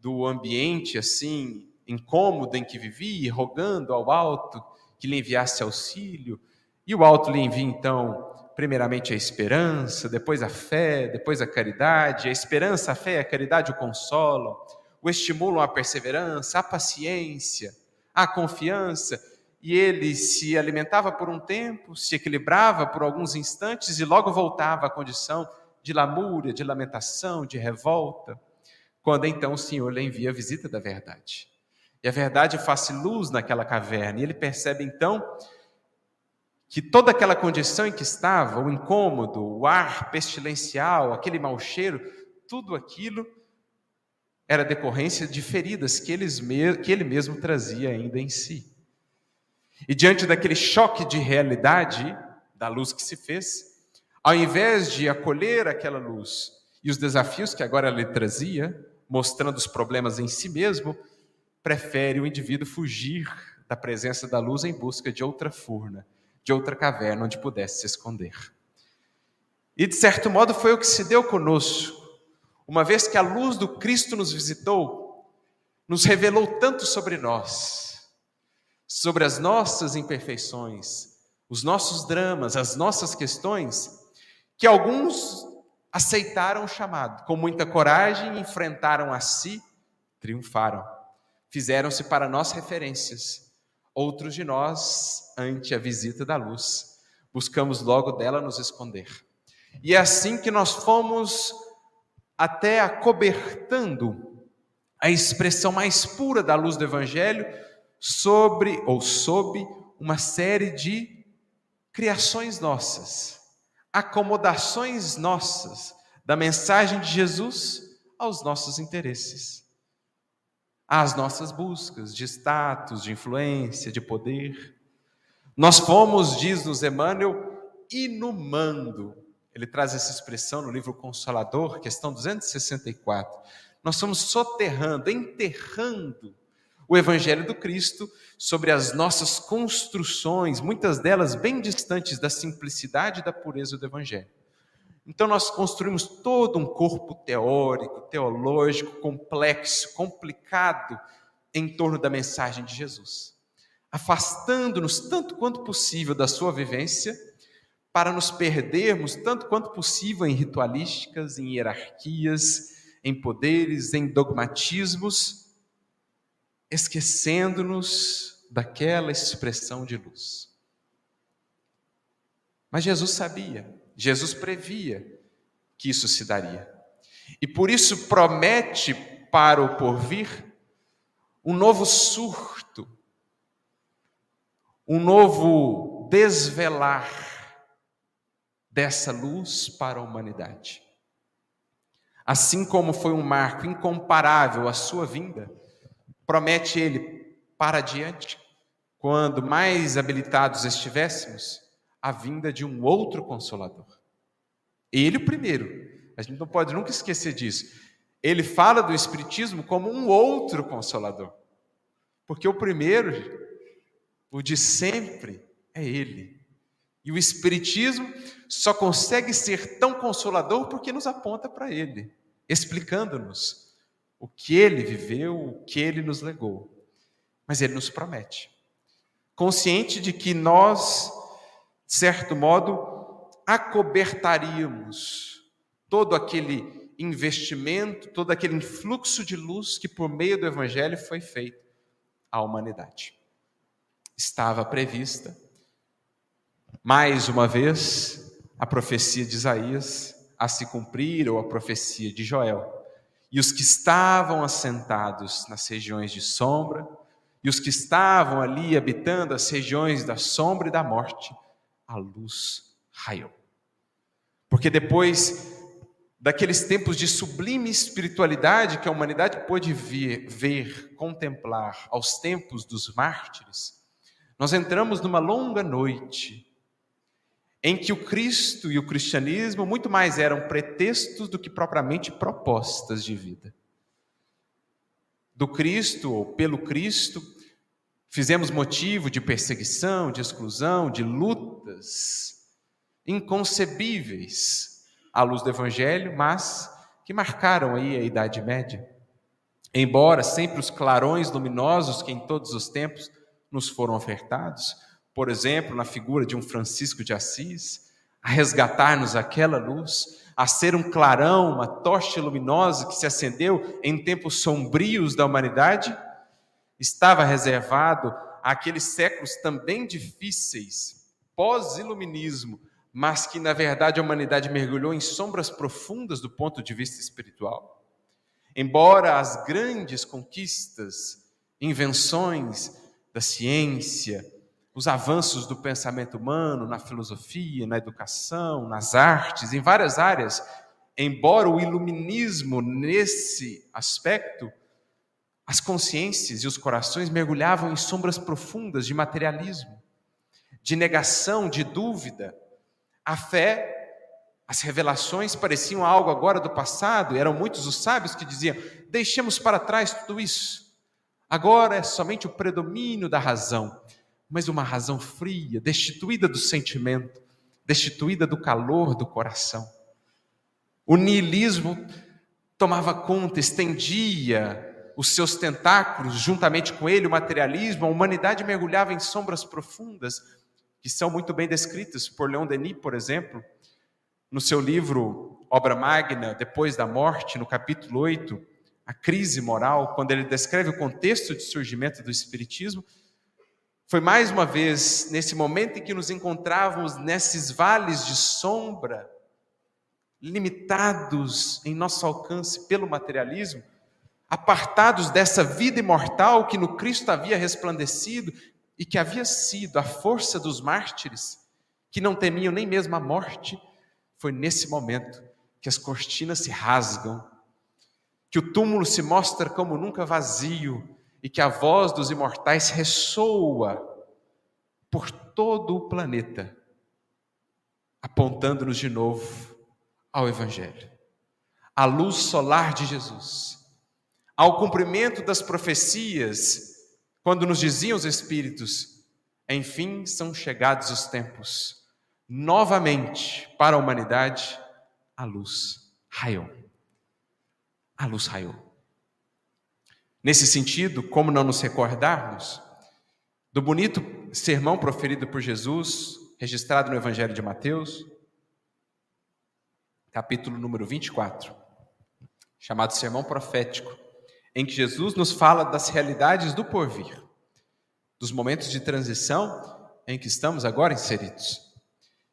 do ambiente assim incômodo em que vivia, rogando ao alto que lhe enviasse auxílio. E o alto lhe envia então primeiramente a esperança, depois a fé, depois a caridade. A esperança, a fé a caridade o consolam, o estimulam à perseverança, à paciência, à confiança. E ele se alimentava por um tempo, se equilibrava por alguns instantes e logo voltava à condição de lamúria, de lamentação, de revolta, quando então o Senhor lhe envia a visita da verdade. E a verdade faz luz naquela caverna, e ele percebe então que toda aquela condição em que estava, o incômodo, o ar pestilencial, aquele mau cheiro, tudo aquilo era decorrência de feridas que, eles, que ele mesmo trazia ainda em si. E diante daquele choque de realidade, da luz que se fez, ao invés de acolher aquela luz e os desafios que agora lhe trazia, mostrando os problemas em si mesmo, prefere o indivíduo fugir da presença da luz em busca de outra furna de outra caverna onde pudesse se esconder. E de certo modo foi o que se deu conosco, uma vez que a luz do Cristo nos visitou, nos revelou tanto sobre nós, sobre as nossas imperfeições, os nossos dramas, as nossas questões, que alguns aceitaram o chamado, com muita coragem, enfrentaram a si, triunfaram, fizeram-se para nós referências Outros de nós, ante a visita da luz, buscamos logo dela nos esconder. E é assim que nós fomos até acobertando a expressão mais pura da luz do Evangelho sobre ou sob uma série de criações nossas, acomodações nossas da mensagem de Jesus aos nossos interesses às nossas buscas de status, de influência, de poder. Nós fomos, diz-nos Emmanuel, inumando. Ele traz essa expressão no livro Consolador, questão 264. Nós fomos soterrando, enterrando o Evangelho do Cristo sobre as nossas construções, muitas delas bem distantes da simplicidade e da pureza do Evangelho. Então nós construímos todo um corpo teórico, teológico, complexo, complicado em torno da mensagem de Jesus, afastando-nos tanto quanto possível da sua vivência, para nos perdermos tanto quanto possível em ritualísticas, em hierarquias, em poderes, em dogmatismos, esquecendo-nos daquela expressão de luz. Mas Jesus sabia Jesus previa que isso se daria. E por isso promete para o porvir um novo surto, um novo desvelar dessa luz para a humanidade. Assim como foi um marco incomparável a sua vinda, promete ele para adiante, quando mais habilitados estivéssemos, a vinda de um outro consolador. Ele o primeiro, a gente não pode nunca esquecer disso. Ele fala do Espiritismo como um outro consolador. Porque o primeiro, o de sempre, é Ele. E o Espiritismo só consegue ser tão consolador porque nos aponta para Ele, explicando-nos o que Ele viveu, o que Ele nos legou. Mas Ele nos promete, consciente de que nós, de certo modo, acobertaríamos todo aquele investimento, todo aquele influxo de luz que por meio do Evangelho foi feito à humanidade. Estava prevista mais uma vez, a profecia de Isaías a se cumprir, ou a profecia de Joel. E os que estavam assentados nas regiões de sombra, e os que estavam ali habitando as regiões da sombra e da morte, a luz raiou. Porque depois daqueles tempos de sublime espiritualidade que a humanidade pôde ver, ver, contemplar aos tempos dos mártires, nós entramos numa longa noite em que o Cristo e o cristianismo muito mais eram pretextos do que propriamente propostas de vida. Do Cristo ou pelo Cristo, fizemos motivo de perseguição, de exclusão, de lutas inconcebíveis à luz do Evangelho, mas que marcaram aí a Idade Média. Embora sempre os clarões luminosos que em todos os tempos nos foram ofertados, por exemplo, na figura de um Francisco de Assis, a resgatar-nos aquela luz, a ser um clarão, uma tocha luminosa que se acendeu em tempos sombrios da humanidade, estava reservado àqueles séculos também difíceis, pós-iluminismo, mas que na verdade a humanidade mergulhou em sombras profundas do ponto de vista espiritual. Embora as grandes conquistas, invenções da ciência, os avanços do pensamento humano na filosofia, na educação, nas artes, em várias áreas, embora o iluminismo nesse aspecto, as consciências e os corações mergulhavam em sombras profundas de materialismo, de negação, de dúvida. A fé, as revelações pareciam algo agora do passado, eram muitos os sábios que diziam: deixemos para trás tudo isso. Agora é somente o predomínio da razão mas uma razão fria, destituída do sentimento, destituída do calor do coração. O niilismo tomava conta, estendia os seus tentáculos, juntamente com ele, o materialismo, a humanidade mergulhava em sombras profundas, que são muito bem descritas por Leon Denis, por exemplo, no seu livro Obra Magna, Depois da Morte, no capítulo 8, A Crise Moral, quando ele descreve o contexto de surgimento do Espiritismo, foi mais uma vez nesse momento em que nos encontrávamos nesses vales de sombra, limitados em nosso alcance pelo materialismo, apartados dessa vida imortal que no Cristo havia resplandecido e que havia sido a força dos mártires, que não temiam nem mesmo a morte, foi nesse momento que as cortinas se rasgam, que o túmulo se mostra como nunca vazio e que a voz dos imortais ressoa por todo o planeta, apontando-nos de novo ao Evangelho, à luz solar de Jesus, ao cumprimento das profecias, quando nos diziam os Espíritos: enfim são chegados os tempos, novamente para a humanidade, a luz raiou. A luz raiou. Nesse sentido, como não nos recordarmos do bonito sermão proferido por Jesus, registrado no Evangelho de Mateus, capítulo número 24, chamado Sermão Profético, em que Jesus nos fala das realidades do porvir, dos momentos de transição em que estamos agora inseridos.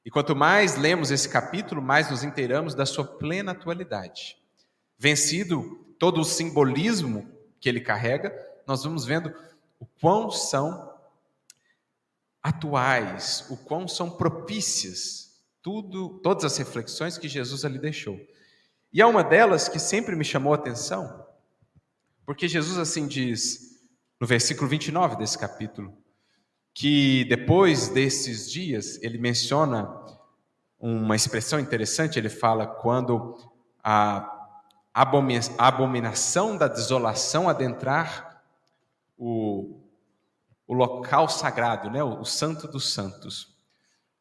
E quanto mais lemos esse capítulo, mais nos inteiramos da sua plena atualidade. Vencido todo o simbolismo que ele carrega, nós vamos vendo o quão são atuais, o quão são propícias tudo, todas as reflexões que Jesus ali deixou. E há uma delas que sempre me chamou a atenção, porque Jesus assim diz no versículo 29 desse capítulo, que depois desses dias ele menciona uma expressão interessante, ele fala quando a abominação da desolação adentrar o, o local sagrado, né? o santo dos santos.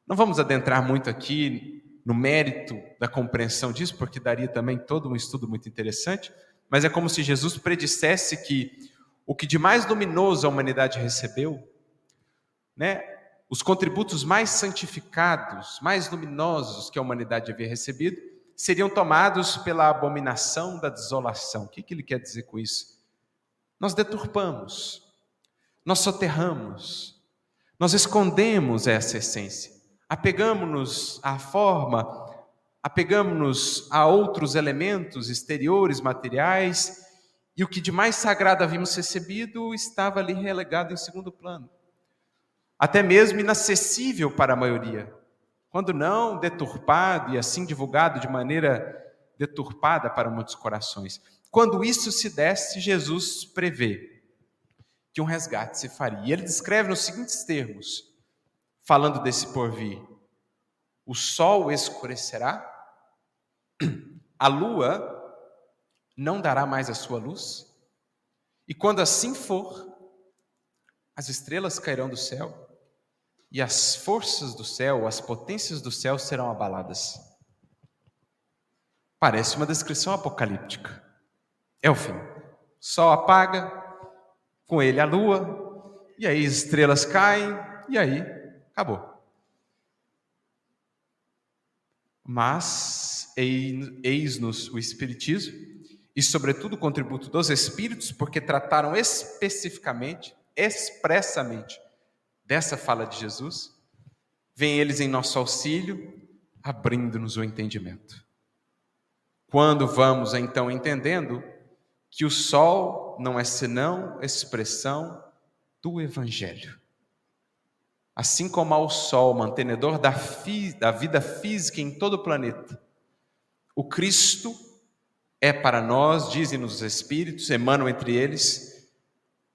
Não vamos adentrar muito aqui no mérito da compreensão disso, porque daria também todo um estudo muito interessante, mas é como se Jesus predissesse que o que de mais luminoso a humanidade recebeu, né, os contributos mais santificados, mais luminosos que a humanidade havia recebido, seriam tomados pela abominação da desolação. O que, ele quer dizer com isso? Nós deturpamos, nós soterramos, nós escondemos essa essência, apegamos-nos à forma, apegamos-nos a outros elementos exteriores, materiais, e o que de mais sagrado havíamos recebido estava ali relegado em segundo plano, até mesmo inacessível para a maioria quando não deturpado e assim divulgado de maneira deturpada para muitos corações. Quando isso se desse, Jesus prevê que um resgate se faria. E ele descreve nos seguintes termos, falando desse porvir: o sol escurecerá, a lua não dará mais a sua luz, e quando assim for, as estrelas cairão do céu e as forças do céu, as potências do céu serão abaladas. Parece uma descrição apocalíptica. É o fim. Sol apaga, com ele a lua, e aí as estrelas caem, e aí acabou. Mas eis-nos o Espiritismo, e sobretudo o contributo dos Espíritos, porque trataram especificamente, expressamente, dessa fala de Jesus, vem eles em nosso auxílio, abrindo-nos o entendimento. Quando vamos então entendendo que o sol não é senão expressão do Evangelho. Assim como ao sol, mantenedor da, da vida física em todo o planeta, o Cristo é para nós, dizem nos Espíritos, emanam entre eles,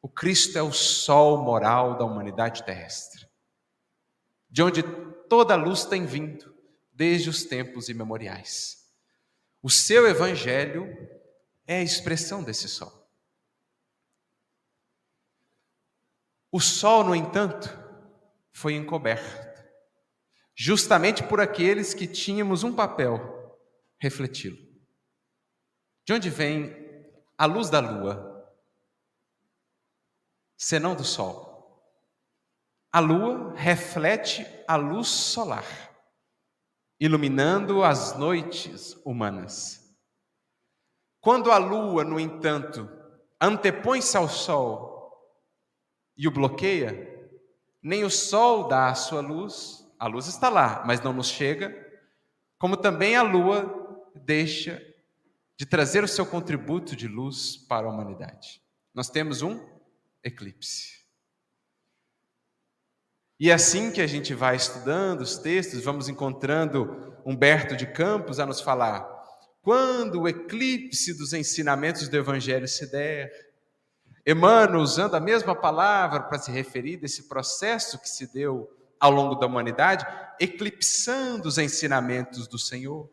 o Cristo é o sol moral da humanidade terrestre, de onde toda a luz tem vindo desde os tempos imemoriais. O seu evangelho é a expressão desse sol. O sol, no entanto, foi encoberto, justamente por aqueles que tínhamos um papel refleti-lo. De onde vem a luz da lua? Senão do sol. A lua reflete a luz solar, iluminando as noites humanas. Quando a lua, no entanto, antepõe-se ao sol e o bloqueia, nem o sol dá a sua luz, a luz está lá, mas não nos chega, como também a lua deixa de trazer o seu contributo de luz para a humanidade. Nós temos um eclipse. E é assim que a gente vai estudando os textos, vamos encontrando Humberto de Campos a nos falar: quando o eclipse dos ensinamentos do Evangelho se der, Emmanuel, usando a mesma palavra para se referir desse processo que se deu ao longo da humanidade, eclipsando os ensinamentos do Senhor.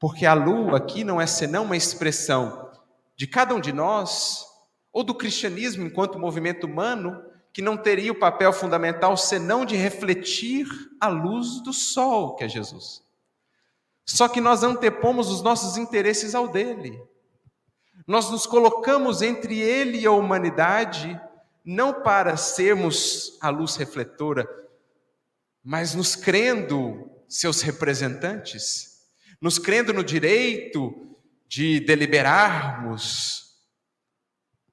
Porque a lua aqui não é senão uma expressão de cada um de nós ou do cristianismo enquanto movimento humano, que não teria o papel fundamental senão de refletir a luz do sol, que é Jesus. Só que nós antepomos os nossos interesses ao dele. Nós nos colocamos entre ele e a humanidade, não para sermos a luz refletora, mas nos crendo seus representantes, nos crendo no direito de deliberarmos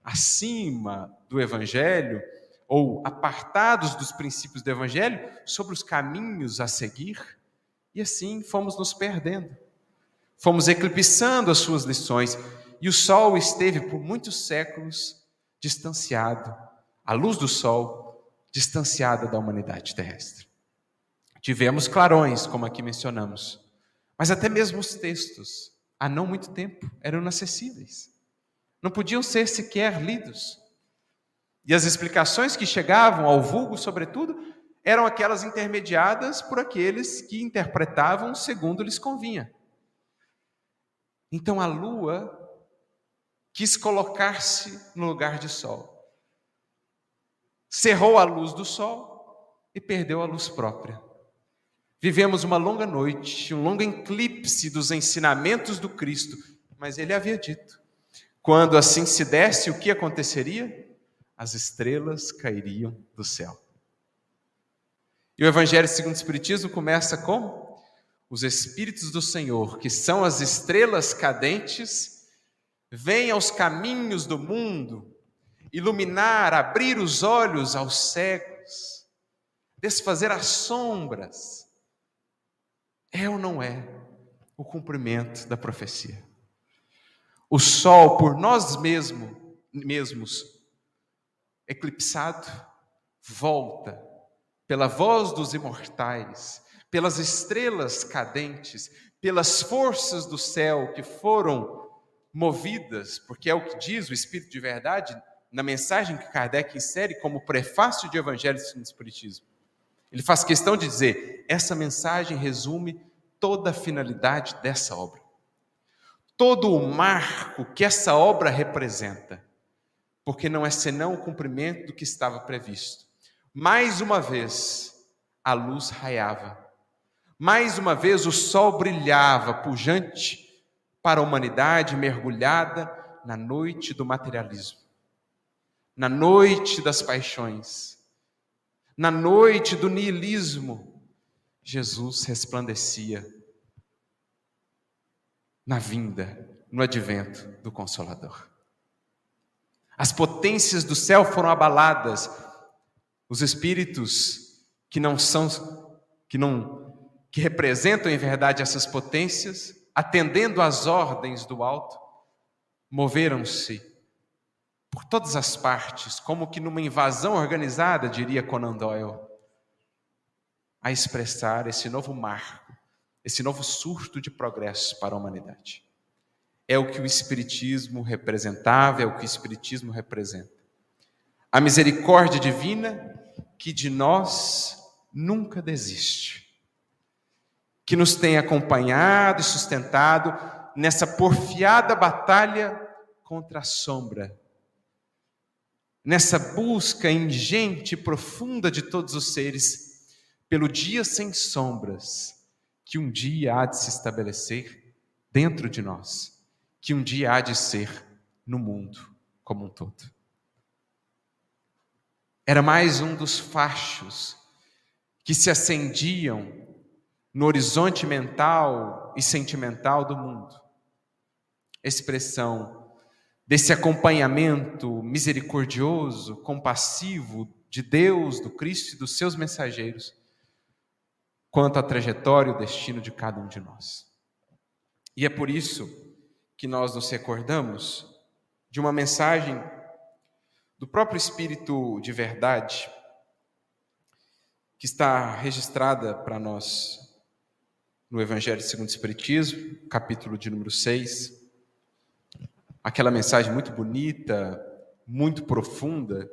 acima do Evangelho, ou apartados dos princípios do Evangelho, sobre os caminhos a seguir, e assim fomos nos perdendo. Fomos eclipsando as suas lições, e o sol esteve por muitos séculos distanciado, a luz do sol distanciada da humanidade terrestre. Tivemos clarões, como aqui mencionamos, mas até mesmo os textos, há não muito tempo, eram inacessíveis. Não podiam ser sequer lidos. E as explicações que chegavam ao vulgo, sobretudo, eram aquelas intermediadas por aqueles que interpretavam segundo lhes convinha. Então a lua quis colocar-se no lugar de sol. Cerrou a luz do sol e perdeu a luz própria. Vivemos uma longa noite, um longo eclipse dos ensinamentos do Cristo, mas ele havia dito: quando assim se desse, o que aconteceria? As estrelas cairiam do céu. E o Evangelho segundo o Espiritismo começa com os Espíritos do Senhor, que são as estrelas cadentes, vêm aos caminhos do mundo, iluminar, abrir os olhos aos cegos, desfazer as sombras, é ou não é o cumprimento da profecia? O sol, por nós mesmos, mesmos eclipsado, volta pela voz dos imortais, pelas estrelas cadentes, pelas forças do céu que foram movidas, porque é o que diz o Espírito de Verdade na mensagem que Kardec insere como prefácio de Evangelho do Espiritismo. Ele faz questão de dizer: essa mensagem resume toda a finalidade dessa obra, todo o marco que essa obra representa, porque não é senão o cumprimento do que estava previsto. Mais uma vez, a luz raiava, mais uma vez, o sol brilhava, pujante, para a humanidade mergulhada na noite do materialismo, na noite das paixões na noite do niilismo, Jesus resplandecia na vinda, no advento do Consolador. As potências do céu foram abaladas, os espíritos que não são, que não, que representam em verdade essas potências, atendendo às ordens do alto, moveram-se por todas as partes, como que numa invasão organizada, diria Conan Doyle, a expressar esse novo marco, esse novo surto de progresso para a humanidade. É o que o Espiritismo representava, é o que o Espiritismo representa. A misericórdia divina que de nós nunca desiste, que nos tem acompanhado e sustentado nessa porfiada batalha contra a sombra nessa busca ingente e profunda de todos os seres, pelo dia sem sombras, que um dia há de se estabelecer dentro de nós, que um dia há de ser no mundo como um todo. Era mais um dos fachos que se acendiam no horizonte mental e sentimental do mundo. Expressão desse acompanhamento misericordioso, compassivo de Deus, do Cristo e dos seus mensageiros, quanto à trajetória e o destino de cada um de nós. E é por isso que nós nos recordamos de uma mensagem do próprio Espírito de Verdade, que está registrada para nós no Evangelho segundo o Espiritismo, capítulo de número 6, aquela mensagem muito bonita, muito profunda,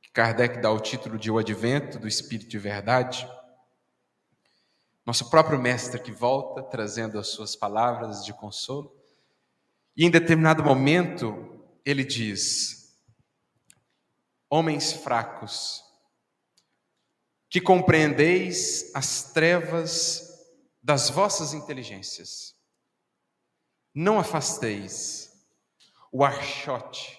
que Kardec dá o título de O Advento do Espírito de Verdade. Nosso próprio Mestre que volta trazendo as suas palavras de consolo. E em determinado momento, ele diz: Homens fracos, que compreendeis as trevas das vossas inteligências, não afasteis o archote,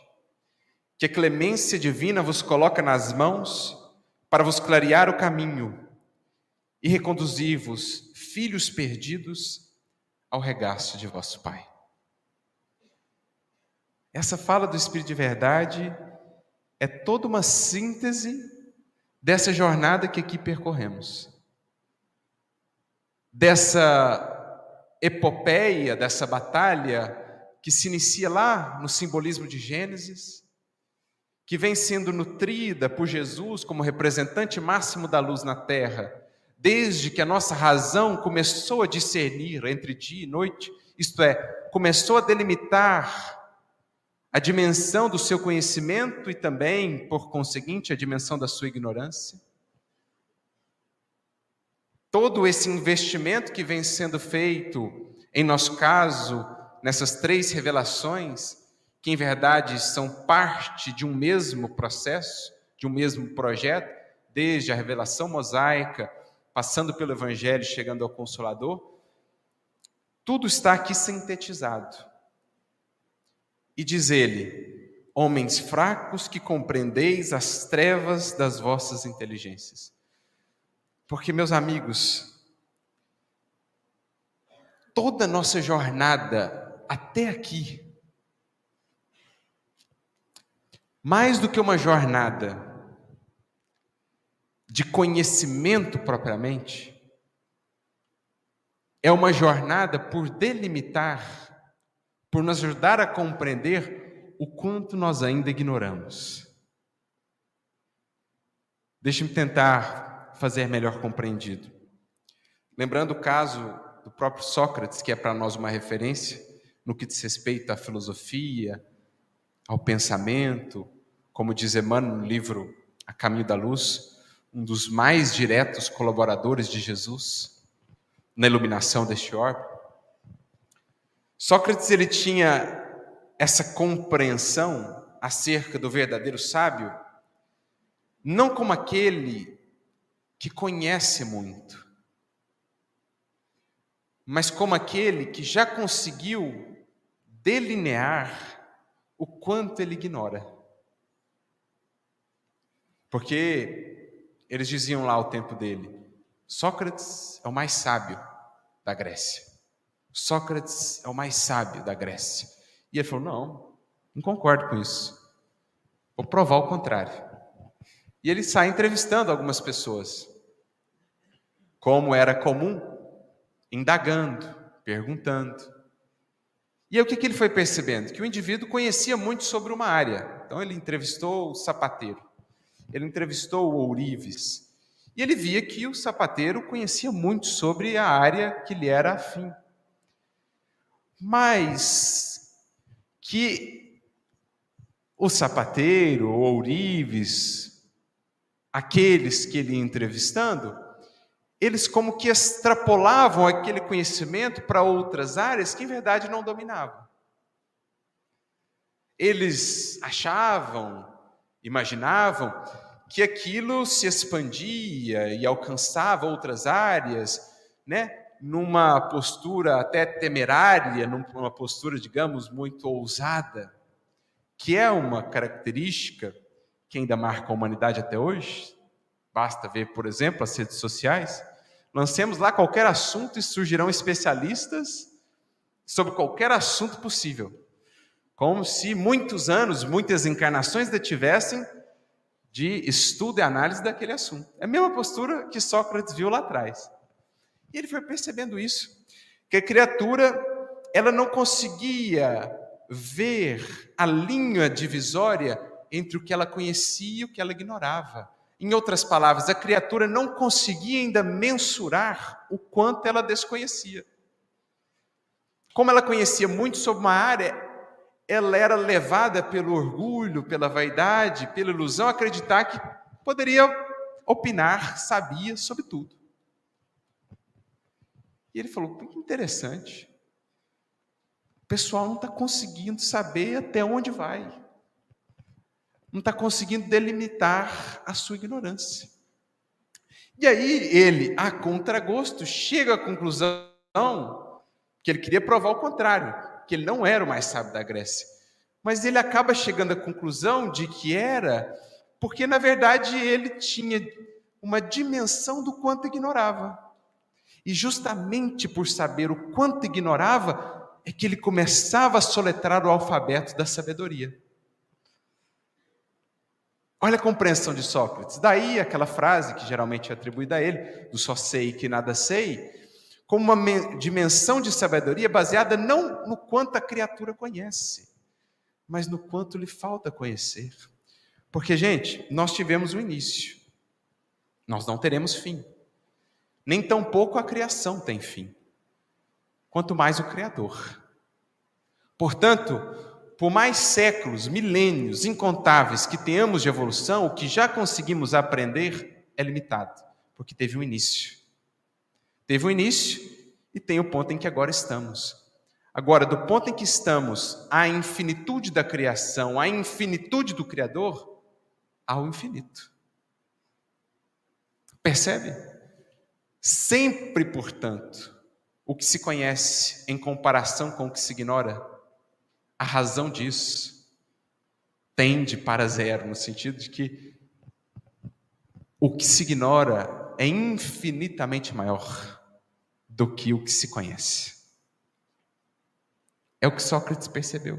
que a clemência divina vos coloca nas mãos para vos clarear o caminho e reconduzir-vos, filhos perdidos, ao regaço de vosso Pai. Essa fala do Espírito de Verdade é toda uma síntese dessa jornada que aqui percorremos. Dessa epopeia, dessa batalha que se inicia lá no simbolismo de Gênesis, que vem sendo nutrida por Jesus como representante máximo da luz na terra, desde que a nossa razão começou a discernir entre dia e noite, isto é, começou a delimitar a dimensão do seu conhecimento e também, por conseguinte, a dimensão da sua ignorância. Todo esse investimento que vem sendo feito, em nosso caso, nessas três revelações, que em verdade são parte de um mesmo processo, de um mesmo projeto, desde a revelação mosaica, passando pelo Evangelho, chegando ao Consolador, tudo está aqui sintetizado. E diz ele: Homens fracos que compreendeis as trevas das vossas inteligências. Porque, meus amigos, toda nossa jornada até aqui, mais do que uma jornada de conhecimento propriamente, é uma jornada por delimitar, por nos ajudar a compreender o quanto nós ainda ignoramos. Deixe-me tentar fazer melhor compreendido. Lembrando o caso do próprio Sócrates, que é para nós uma referência no que diz respeito à filosofia, ao pensamento, como diz Emmanuel no livro A Caminho da Luz, um dos mais diretos colaboradores de Jesus na iluminação deste orbe. Sócrates ele tinha essa compreensão acerca do verdadeiro sábio, não como aquele que conhece muito, mas como aquele que já conseguiu delinear o quanto ele ignora. Porque eles diziam lá ao tempo dele: Sócrates é o mais sábio da Grécia. Sócrates é o mais sábio da Grécia. E ele falou: Não, não concordo com isso. Vou provar o contrário. E ele sai entrevistando algumas pessoas, como era comum, indagando, perguntando. E aí o que, que ele foi percebendo? Que o indivíduo conhecia muito sobre uma área. Então ele entrevistou o sapateiro. Ele entrevistou o Ourives e ele via que o sapateiro conhecia muito sobre a área que lhe era afim. Mas que o sapateiro, o Ourives, aqueles que ele ia entrevistando, eles como que extrapolavam aquele conhecimento para outras áreas que em verdade não dominavam. Eles achavam, imaginavam que aquilo se expandia e alcançava outras áreas, né? numa postura até temerária, numa postura, digamos, muito ousada, que é uma característica que ainda marca a humanidade até hoje. Basta ver, por exemplo, as redes sociais. Lancemos lá qualquer assunto e surgirão especialistas sobre qualquer assunto possível. Como se muitos anos, muitas encarnações detivessem de estudo e análise daquele assunto. É a mesma postura que Sócrates viu lá atrás. E ele foi percebendo isso, que a criatura ela não conseguia ver a linha divisória entre o que ela conhecia e o que ela ignorava. Em outras palavras, a criatura não conseguia ainda mensurar o quanto ela desconhecia. Como ela conhecia muito sobre uma área, ela era levada pelo orgulho, pela vaidade, pela ilusão, acreditar que poderia opinar, sabia sobre tudo. E ele falou: que interessante. O pessoal não está conseguindo saber até onde vai, não está conseguindo delimitar a sua ignorância. E aí ele, a contragosto, chega à conclusão que ele queria provar o contrário que ele não era o mais sábio da Grécia. Mas ele acaba chegando à conclusão de que era, porque na verdade ele tinha uma dimensão do quanto ignorava. E justamente por saber o quanto ignorava, é que ele começava a soletrar o alfabeto da sabedoria. Olha a compreensão de Sócrates. Daí aquela frase que geralmente é atribuída a ele, do só sei que nada sei, como uma dimensão de sabedoria baseada não no quanto a criatura conhece, mas no quanto lhe falta conhecer. Porque, gente, nós tivemos um início, nós não teremos fim. nem tampouco a criação tem fim, quanto mais o Criador. Portanto, por mais séculos, milênios incontáveis que tenhamos de evolução, o que já conseguimos aprender é limitado, porque teve um início. Teve um início e tem o ponto em que agora estamos. Agora, do ponto em que estamos, à infinitude da criação, à infinitude do Criador, ao infinito. Percebe? Sempre, portanto, o que se conhece em comparação com o que se ignora, a razão disso tende para zero, no sentido de que o que se ignora é infinitamente maior do que o que se conhece. É o que Sócrates percebeu.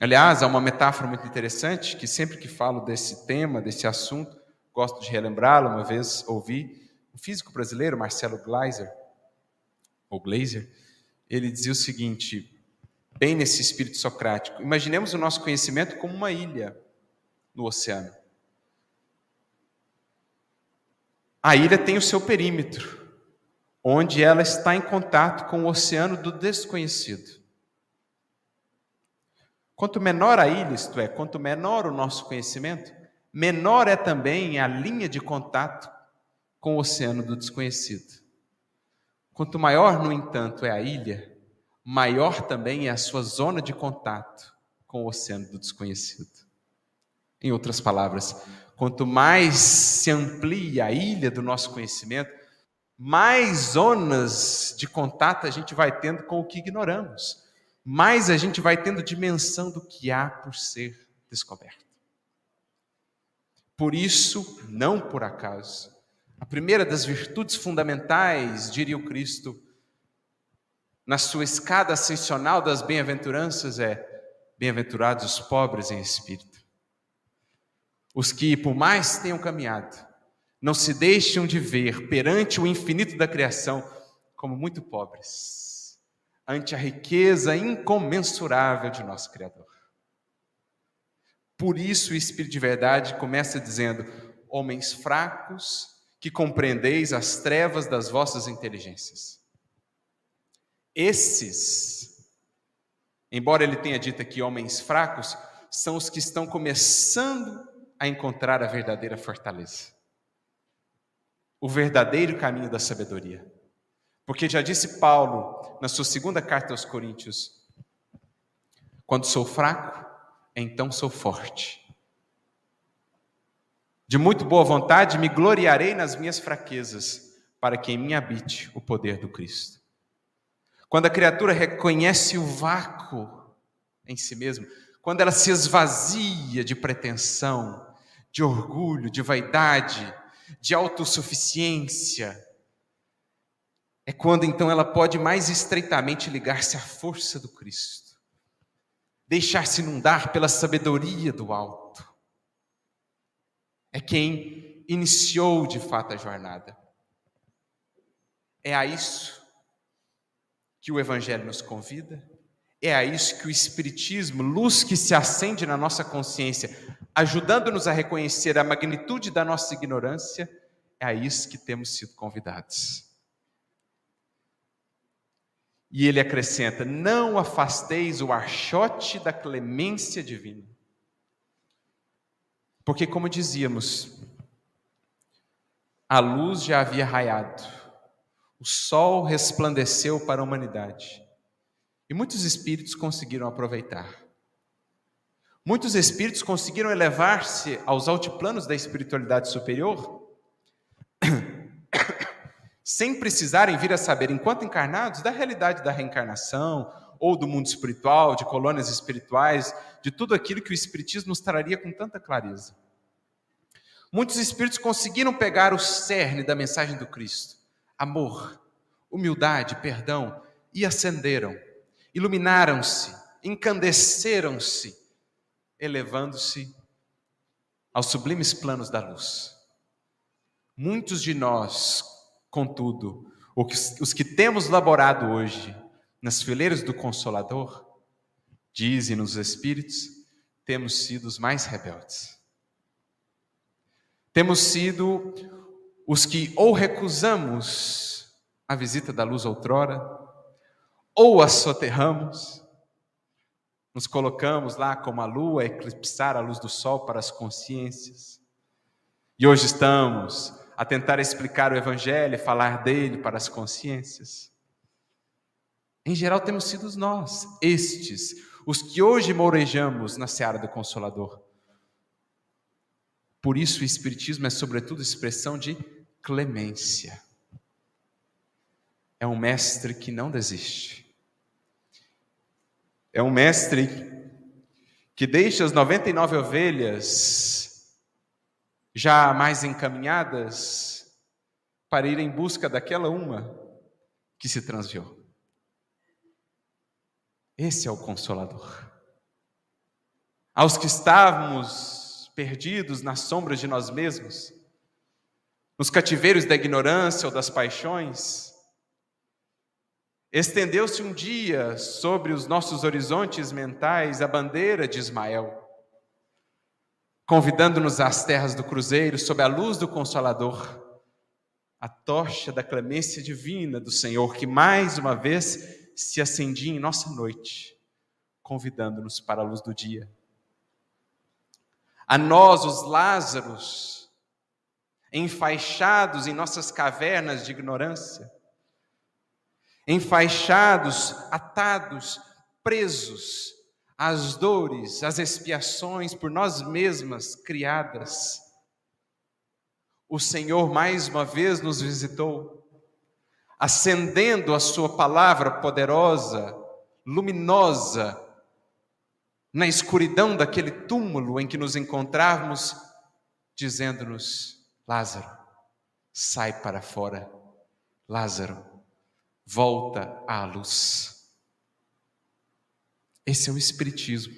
Aliás, há uma metáfora muito interessante que sempre que falo desse tema, desse assunto, gosto de relembrá-la. Uma vez ouvi um físico brasileiro, Marcelo Gleiser, ou Glaser, ele dizia o seguinte, bem nesse espírito socrático: imaginemos o nosso conhecimento como uma ilha no oceano. A ilha tem o seu perímetro onde ela está em contato com o oceano do desconhecido. Quanto menor a ilha, isto é, quanto menor o nosso conhecimento, menor é também a linha de contato com o oceano do desconhecido. Quanto maior, no entanto, é a ilha, maior também é a sua zona de contato com o oceano do desconhecido. Em outras palavras, quanto mais se amplia a ilha do nosso conhecimento, mais zonas de contato a gente vai tendo com o que ignoramos, mais a gente vai tendo dimensão do que há por ser descoberto. Por isso, não por acaso, a primeira das virtudes fundamentais, diria o Cristo, na sua escada ascensional das bem-aventuranças é: bem-aventurados os pobres em espírito. Os que, por mais tenham caminhado, não se deixam de ver perante o infinito da criação como muito pobres, ante a riqueza incomensurável de nosso Criador. Por isso o Espírito de Verdade começa dizendo: Homens fracos, que compreendeis as trevas das vossas inteligências. Esses, embora ele tenha dito aqui homens fracos, são os que estão começando a encontrar a verdadeira fortaleza o verdadeiro caminho da sabedoria. Porque já disse Paulo na sua segunda carta aos Coríntios: quando sou fraco, então sou forte. De muito boa vontade me gloriarei nas minhas fraquezas, para que em mim habite o poder do Cristo. Quando a criatura reconhece o vácuo em si mesmo, quando ela se esvazia de pretensão, de orgulho, de vaidade, de autossuficiência, é quando então ela pode mais estreitamente ligar-se à força do Cristo, deixar-se inundar pela sabedoria do alto. É quem iniciou de fato a jornada. É a isso que o Evangelho nos convida, é a isso que o Espiritismo, luz que se acende na nossa consciência, ajudando-nos a reconhecer a magnitude da nossa ignorância, é a isso que temos sido convidados. E ele acrescenta: Não afasteis o archote da clemência divina. Porque, como dizíamos, a luz já havia raiado, o sol resplandeceu para a humanidade, e muitos espíritos conseguiram aproveitar. Muitos espíritos conseguiram elevar-se aos altiplanos da espiritualidade superior, [coughs] sem precisarem vir a saber, enquanto encarnados, da realidade da reencarnação, ou do mundo espiritual, de colônias espirituais, de tudo aquilo que o Espiritismo nos traria com tanta clareza. Muitos espíritos conseguiram pegar o cerne da mensagem do Cristo: amor, humildade, perdão, e acenderam, iluminaram-se, encandeceram-se elevando-se aos sublimes planos da luz. Muitos de nós, contudo, os que temos laborado hoje nas fileiras do Consolador, dizem nos Espíritos, temos sido os mais rebeldes. Temos sido os que ou recusamos a visita da luz outrora, ou a soterramos, nos colocamos lá como a lua a eclipsar a luz do sol para as consciências. E hoje estamos a tentar explicar o Evangelho falar dele para as consciências. Em geral, temos sido nós, estes, os que hoje mourejamos na seara do Consolador. Por isso, o Espiritismo é, sobretudo, expressão de clemência. É um mestre que não desiste. É um mestre que deixa as 99 ovelhas já mais encaminhadas para ir em busca daquela uma que se transviou. Esse é o consolador. Aos que estávamos perdidos nas sombras de nós mesmos, nos cativeiros da ignorância ou das paixões, estendeu-se um dia sobre os nossos horizontes mentais a bandeira de Ismael, convidando-nos às terras do cruzeiro, sob a luz do Consolador, a tocha da clemência divina do Senhor, que mais uma vez se acendia em nossa noite, convidando-nos para a luz do dia. A nós, os Lázaros, enfaixados em nossas cavernas de ignorância, enfaixados, atados, presos às dores, às expiações por nós mesmas criadas. O Senhor mais uma vez nos visitou acendendo a Sua palavra poderosa, luminosa, na escuridão daquele túmulo em que nos encontrávamos, dizendo-nos: Lázaro, sai para fora. Lázaro, volta à luz. Esse é o Espiritismo.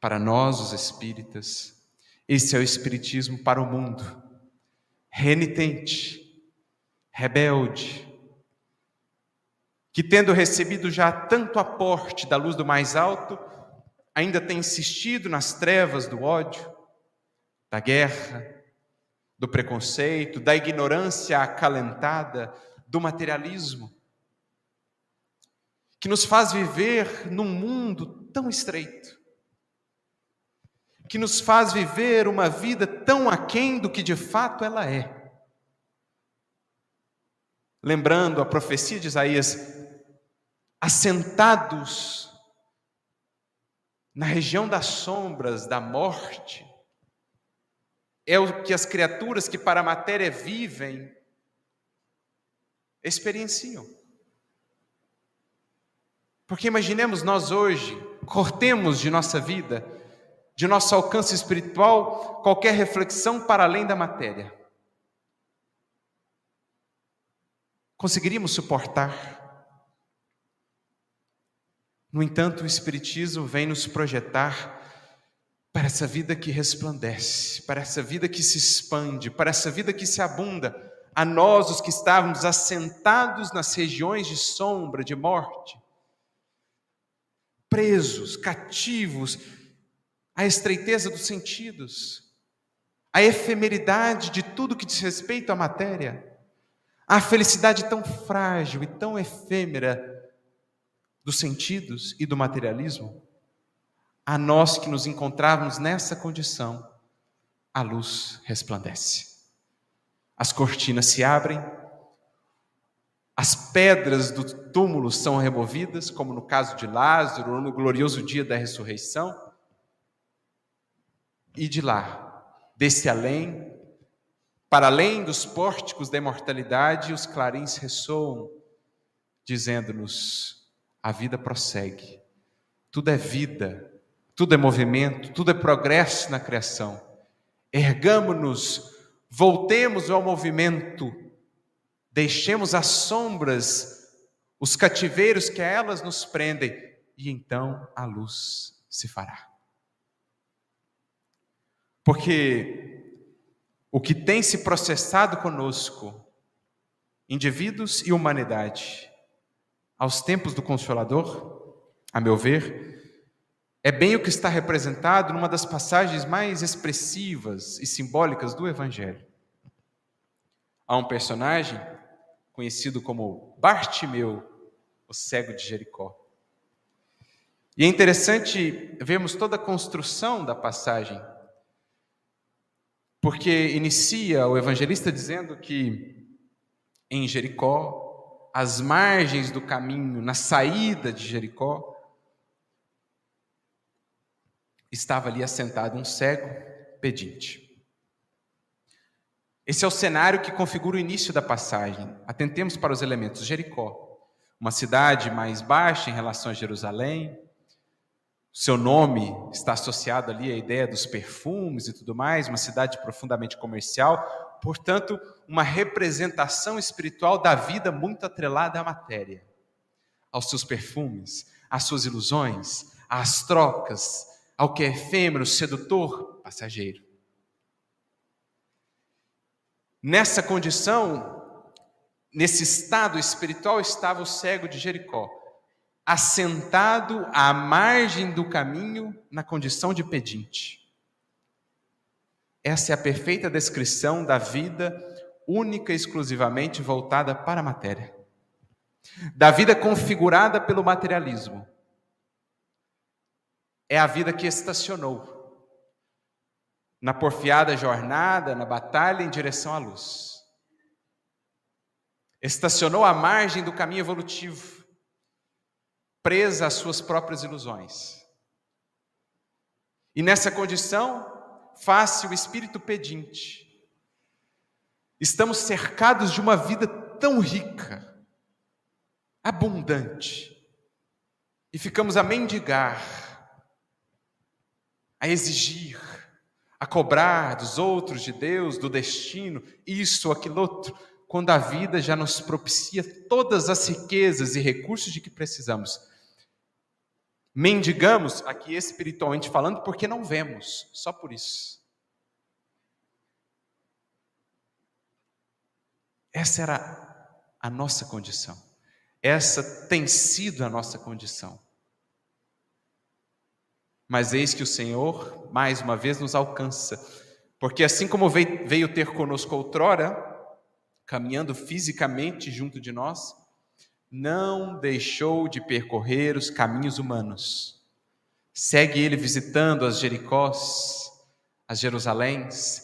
Para nós, os espíritas, esse é o Espiritismo para o mundo. Renitente, rebelde, que tendo recebido já tanto aporte da luz do mais alto, ainda tem insistido nas trevas do ódio, da guerra, do preconceito, da ignorância acalentada, do materialismo, que nos faz viver num mundo tão estreito, que nos faz viver uma vida tão aquém do que de fato ela é. Lembrando a profecia de Isaías, assentados na região das sombras da morte, é o que as criaturas que para a matéria vivem experienciam. Porque imaginemos nós hoje, cortemos de nossa vida, de nosso alcance espiritual, qualquer reflexão para além da matéria. conseguiríamos suportar. No entanto, o Espiritismo vem nos projetar para essa vida que resplandece, para essa vida que se expande, para essa vida que se abunda, a nós, os que estávamos assentados nas regiões de sombra, de morte, presos, cativos, à estreiteza dos sentidos, à efemeridade de tudo que diz respeito à matéria. A felicidade tão frágil e tão efêmera dos sentidos e do materialismo, a nós que nos encontrávamos nessa condição, a luz resplandece. As cortinas se abrem, as pedras do túmulo são removidas, como no caso de Lázaro, no glorioso dia da ressurreição, e de lá, desse além, para além dos pórticos da imortalidade, os clarins ressoam, dizendo-nos: a vida prossegue. Tudo é vida, tudo é movimento, tudo é progresso na criação. Ergamo-nos, voltemos ao movimento, deixemos as sombras, os cativeiros que a elas nos prendem, e então a luz se fará. Porque o que tem se processado conosco, indivíduos e humanidade, aos tempos do Consolador, a meu ver, é bem o que está representado numa das passagens mais expressivas e simbólicas do Evangelho. a um personagem conhecido como Bartimeu, o cego de Jericó. E é interessante vermos toda a construção da passagem, porque inicia o evangelista dizendo que em Jericó, às margens do caminho, na saída de Jericó, estava ali assentado um cego pedinte. Esse é o cenário que configura o início da passagem. Atentemos para os elementos. Jericó, uma cidade mais baixa em relação a Jerusalém. Seu nome está associado ali à ideia dos perfumes e tudo mais, uma cidade profundamente comercial, portanto, uma representação espiritual da vida muito atrelada à matéria, aos seus perfumes, às suas ilusões, às trocas, ao que é efêmero, sedutor, passageiro. Nessa condição, nesse estado espiritual, estava o cego de Jericó, assentado à margem do caminho, na condição de pedinte. Essa é a perfeita descrição da vida única e exclusivamente voltada para a matéria. Da vida configurada pelo materialismo é a vida que estacionou na porfiada jornada, na batalha em direção à luz. Estacionou à margem do caminho evolutivo, presa às suas próprias ilusões. E nessa condição, face o espírito pedinte. Estamos cercados de uma vida tão rica, abundante, e ficamos a mendigar a exigir, a cobrar dos outros, de Deus, do destino, isso, aquilo outro, quando a vida já nos propicia todas as riquezas e recursos de que precisamos. Mendigamos, aqui espiritualmente falando, porque não vemos, só por isso. Essa era a nossa condição. Essa tem sido a nossa condição. Mas eis que o Senhor, mais uma vez, nos alcança, porque assim como veio ter conosco outrora, caminhando fisicamente junto de nós, não deixou de percorrer os caminhos humanos. Segue ele visitando as Jericós, as Jerusaléns,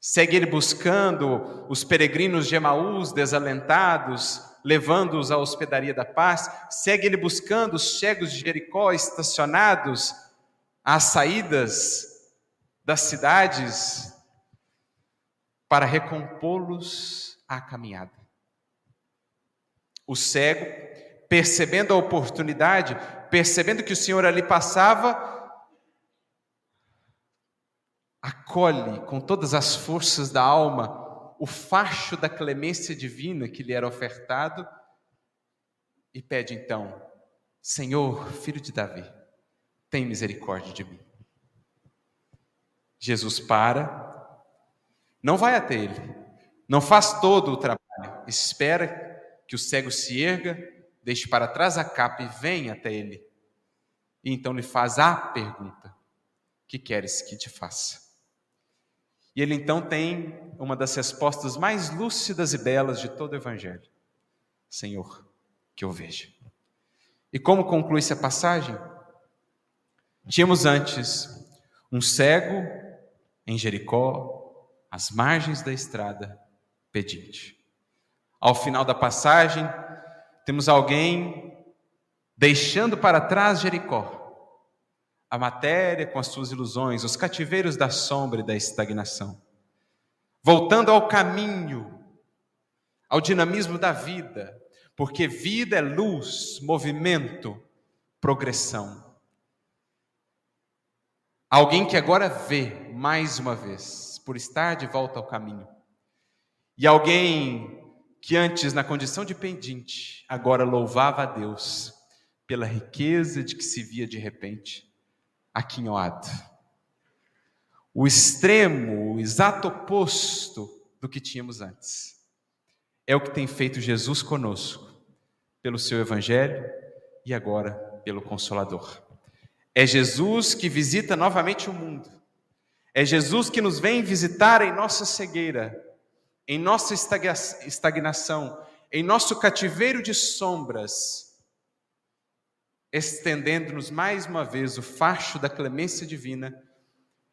segue ele buscando os peregrinos de Emaús desalentados, levando-os à hospedaria da paz, segue ele buscando os cegos de Jericó estacionados às saídas das cidades para recompô-los à caminhada. O cego, percebendo a oportunidade, percebendo que o Senhor ali passava, acolhe com todas as forças da alma o facho da clemência divina que lhe era ofertado e pede então: Senhor, filho de Davi, tem misericórdia de mim. Jesus para, não vai até ele, não faz todo o trabalho, espera que o cego se erga, deixe para trás a capa e venha até ele. E então lhe faz a pergunta: Que queres que te faça? E ele então tem uma das respostas mais lúcidas e belas de todo o Evangelho: Senhor, que eu veja. E como conclui-se a passagem? Tínhamos antes um cego em Jericó, às margens da estrada, pedinte. Ao final da passagem, temos alguém deixando para trás Jericó, a matéria com as suas ilusões, os cativeiros da sombra e da estagnação, voltando ao caminho, ao dinamismo da vida, porque vida é luz, movimento, progressão. Alguém que agora vê mais uma vez, por estar de volta ao caminho. E alguém que antes, na condição de pendente, agora louvava a Deus pela riqueza de que se via de repente aquinhoado. O extremo, o exato oposto do que tínhamos antes. É o que tem feito Jesus conosco, pelo seu Evangelho e agora pelo Consolador. É Jesus que visita novamente o mundo. É Jesus que nos vem visitar em nossa cegueira, em nossa estagnação, em nosso cativeiro de sombras, estendendo-nos mais uma vez o facho da clemência divina,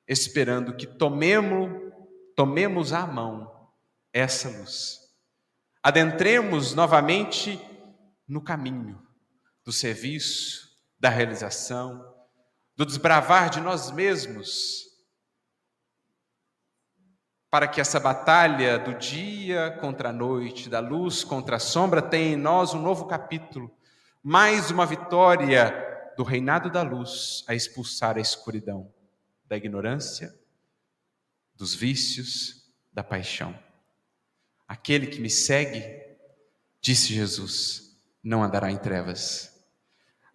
esperando que tomemos, tomemos à mão essa luz. Adentremos novamente no caminho do serviço, da realização, do desbravar de nós mesmos, para que essa batalha do dia contra a noite, da luz contra a sombra, tenha em nós um novo capítulo, mais uma vitória do reinado da luz a expulsar a escuridão, da ignorância, dos vícios, da paixão. Aquele que me segue, disse Jesus, não andará em trevas.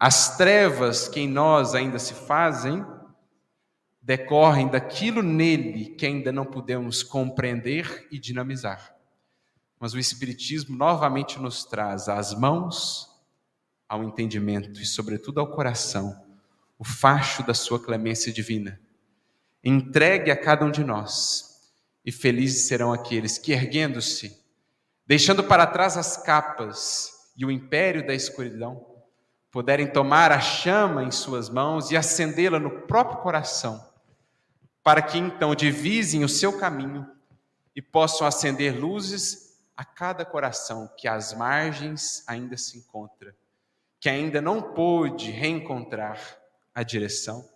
As trevas que em nós ainda se fazem, decorrem daquilo nele que ainda não podemos compreender e dinamizar. Mas o Espiritismo novamente nos traz às mãos, ao entendimento e, sobretudo, ao coração, o facho da sua clemência divina. Entregue a cada um de nós, e felizes serão aqueles que, erguendo-se, deixando para trás as capas e o império da escuridão, puderem tomar a chama em suas mãos e acendê-la no próprio coração para que então divisem o seu caminho e possam acender luzes a cada coração que às margens ainda se encontra, que ainda não pôde reencontrar a direção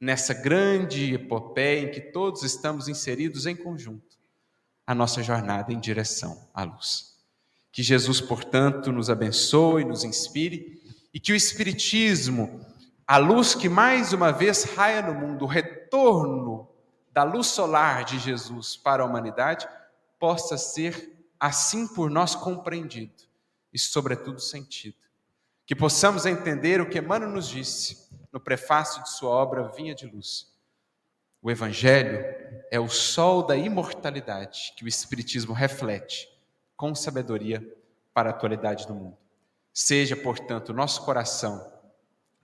nessa grande epopeia em que todos estamos inseridos em conjunto, a nossa jornada em direção à luz. Que Jesus, portanto, nos abençoe, nos inspire e que o Espiritismo a luz que mais uma vez raia no mundo, o retorno da luz solar de Jesus para a humanidade, possa ser assim por nós compreendido e, sobretudo, sentido. Que possamos entender o que Emmanuel nos disse no prefácio de sua obra Vinha de Luz. O Evangelho é o sol da imortalidade que o Espiritismo reflete com sabedoria para a atualidade do mundo. Seja, portanto, nosso coração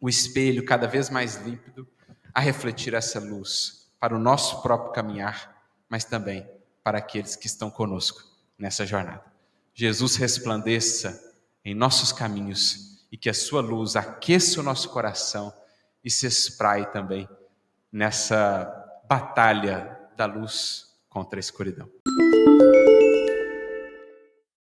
o espelho cada vez mais límpido a refletir essa luz para o nosso próprio caminhar, mas também para aqueles que estão conosco nessa jornada. Jesus resplandeça em nossos caminhos e que a sua luz aqueça o nosso coração e se espraie também nessa batalha da luz contra a escuridão.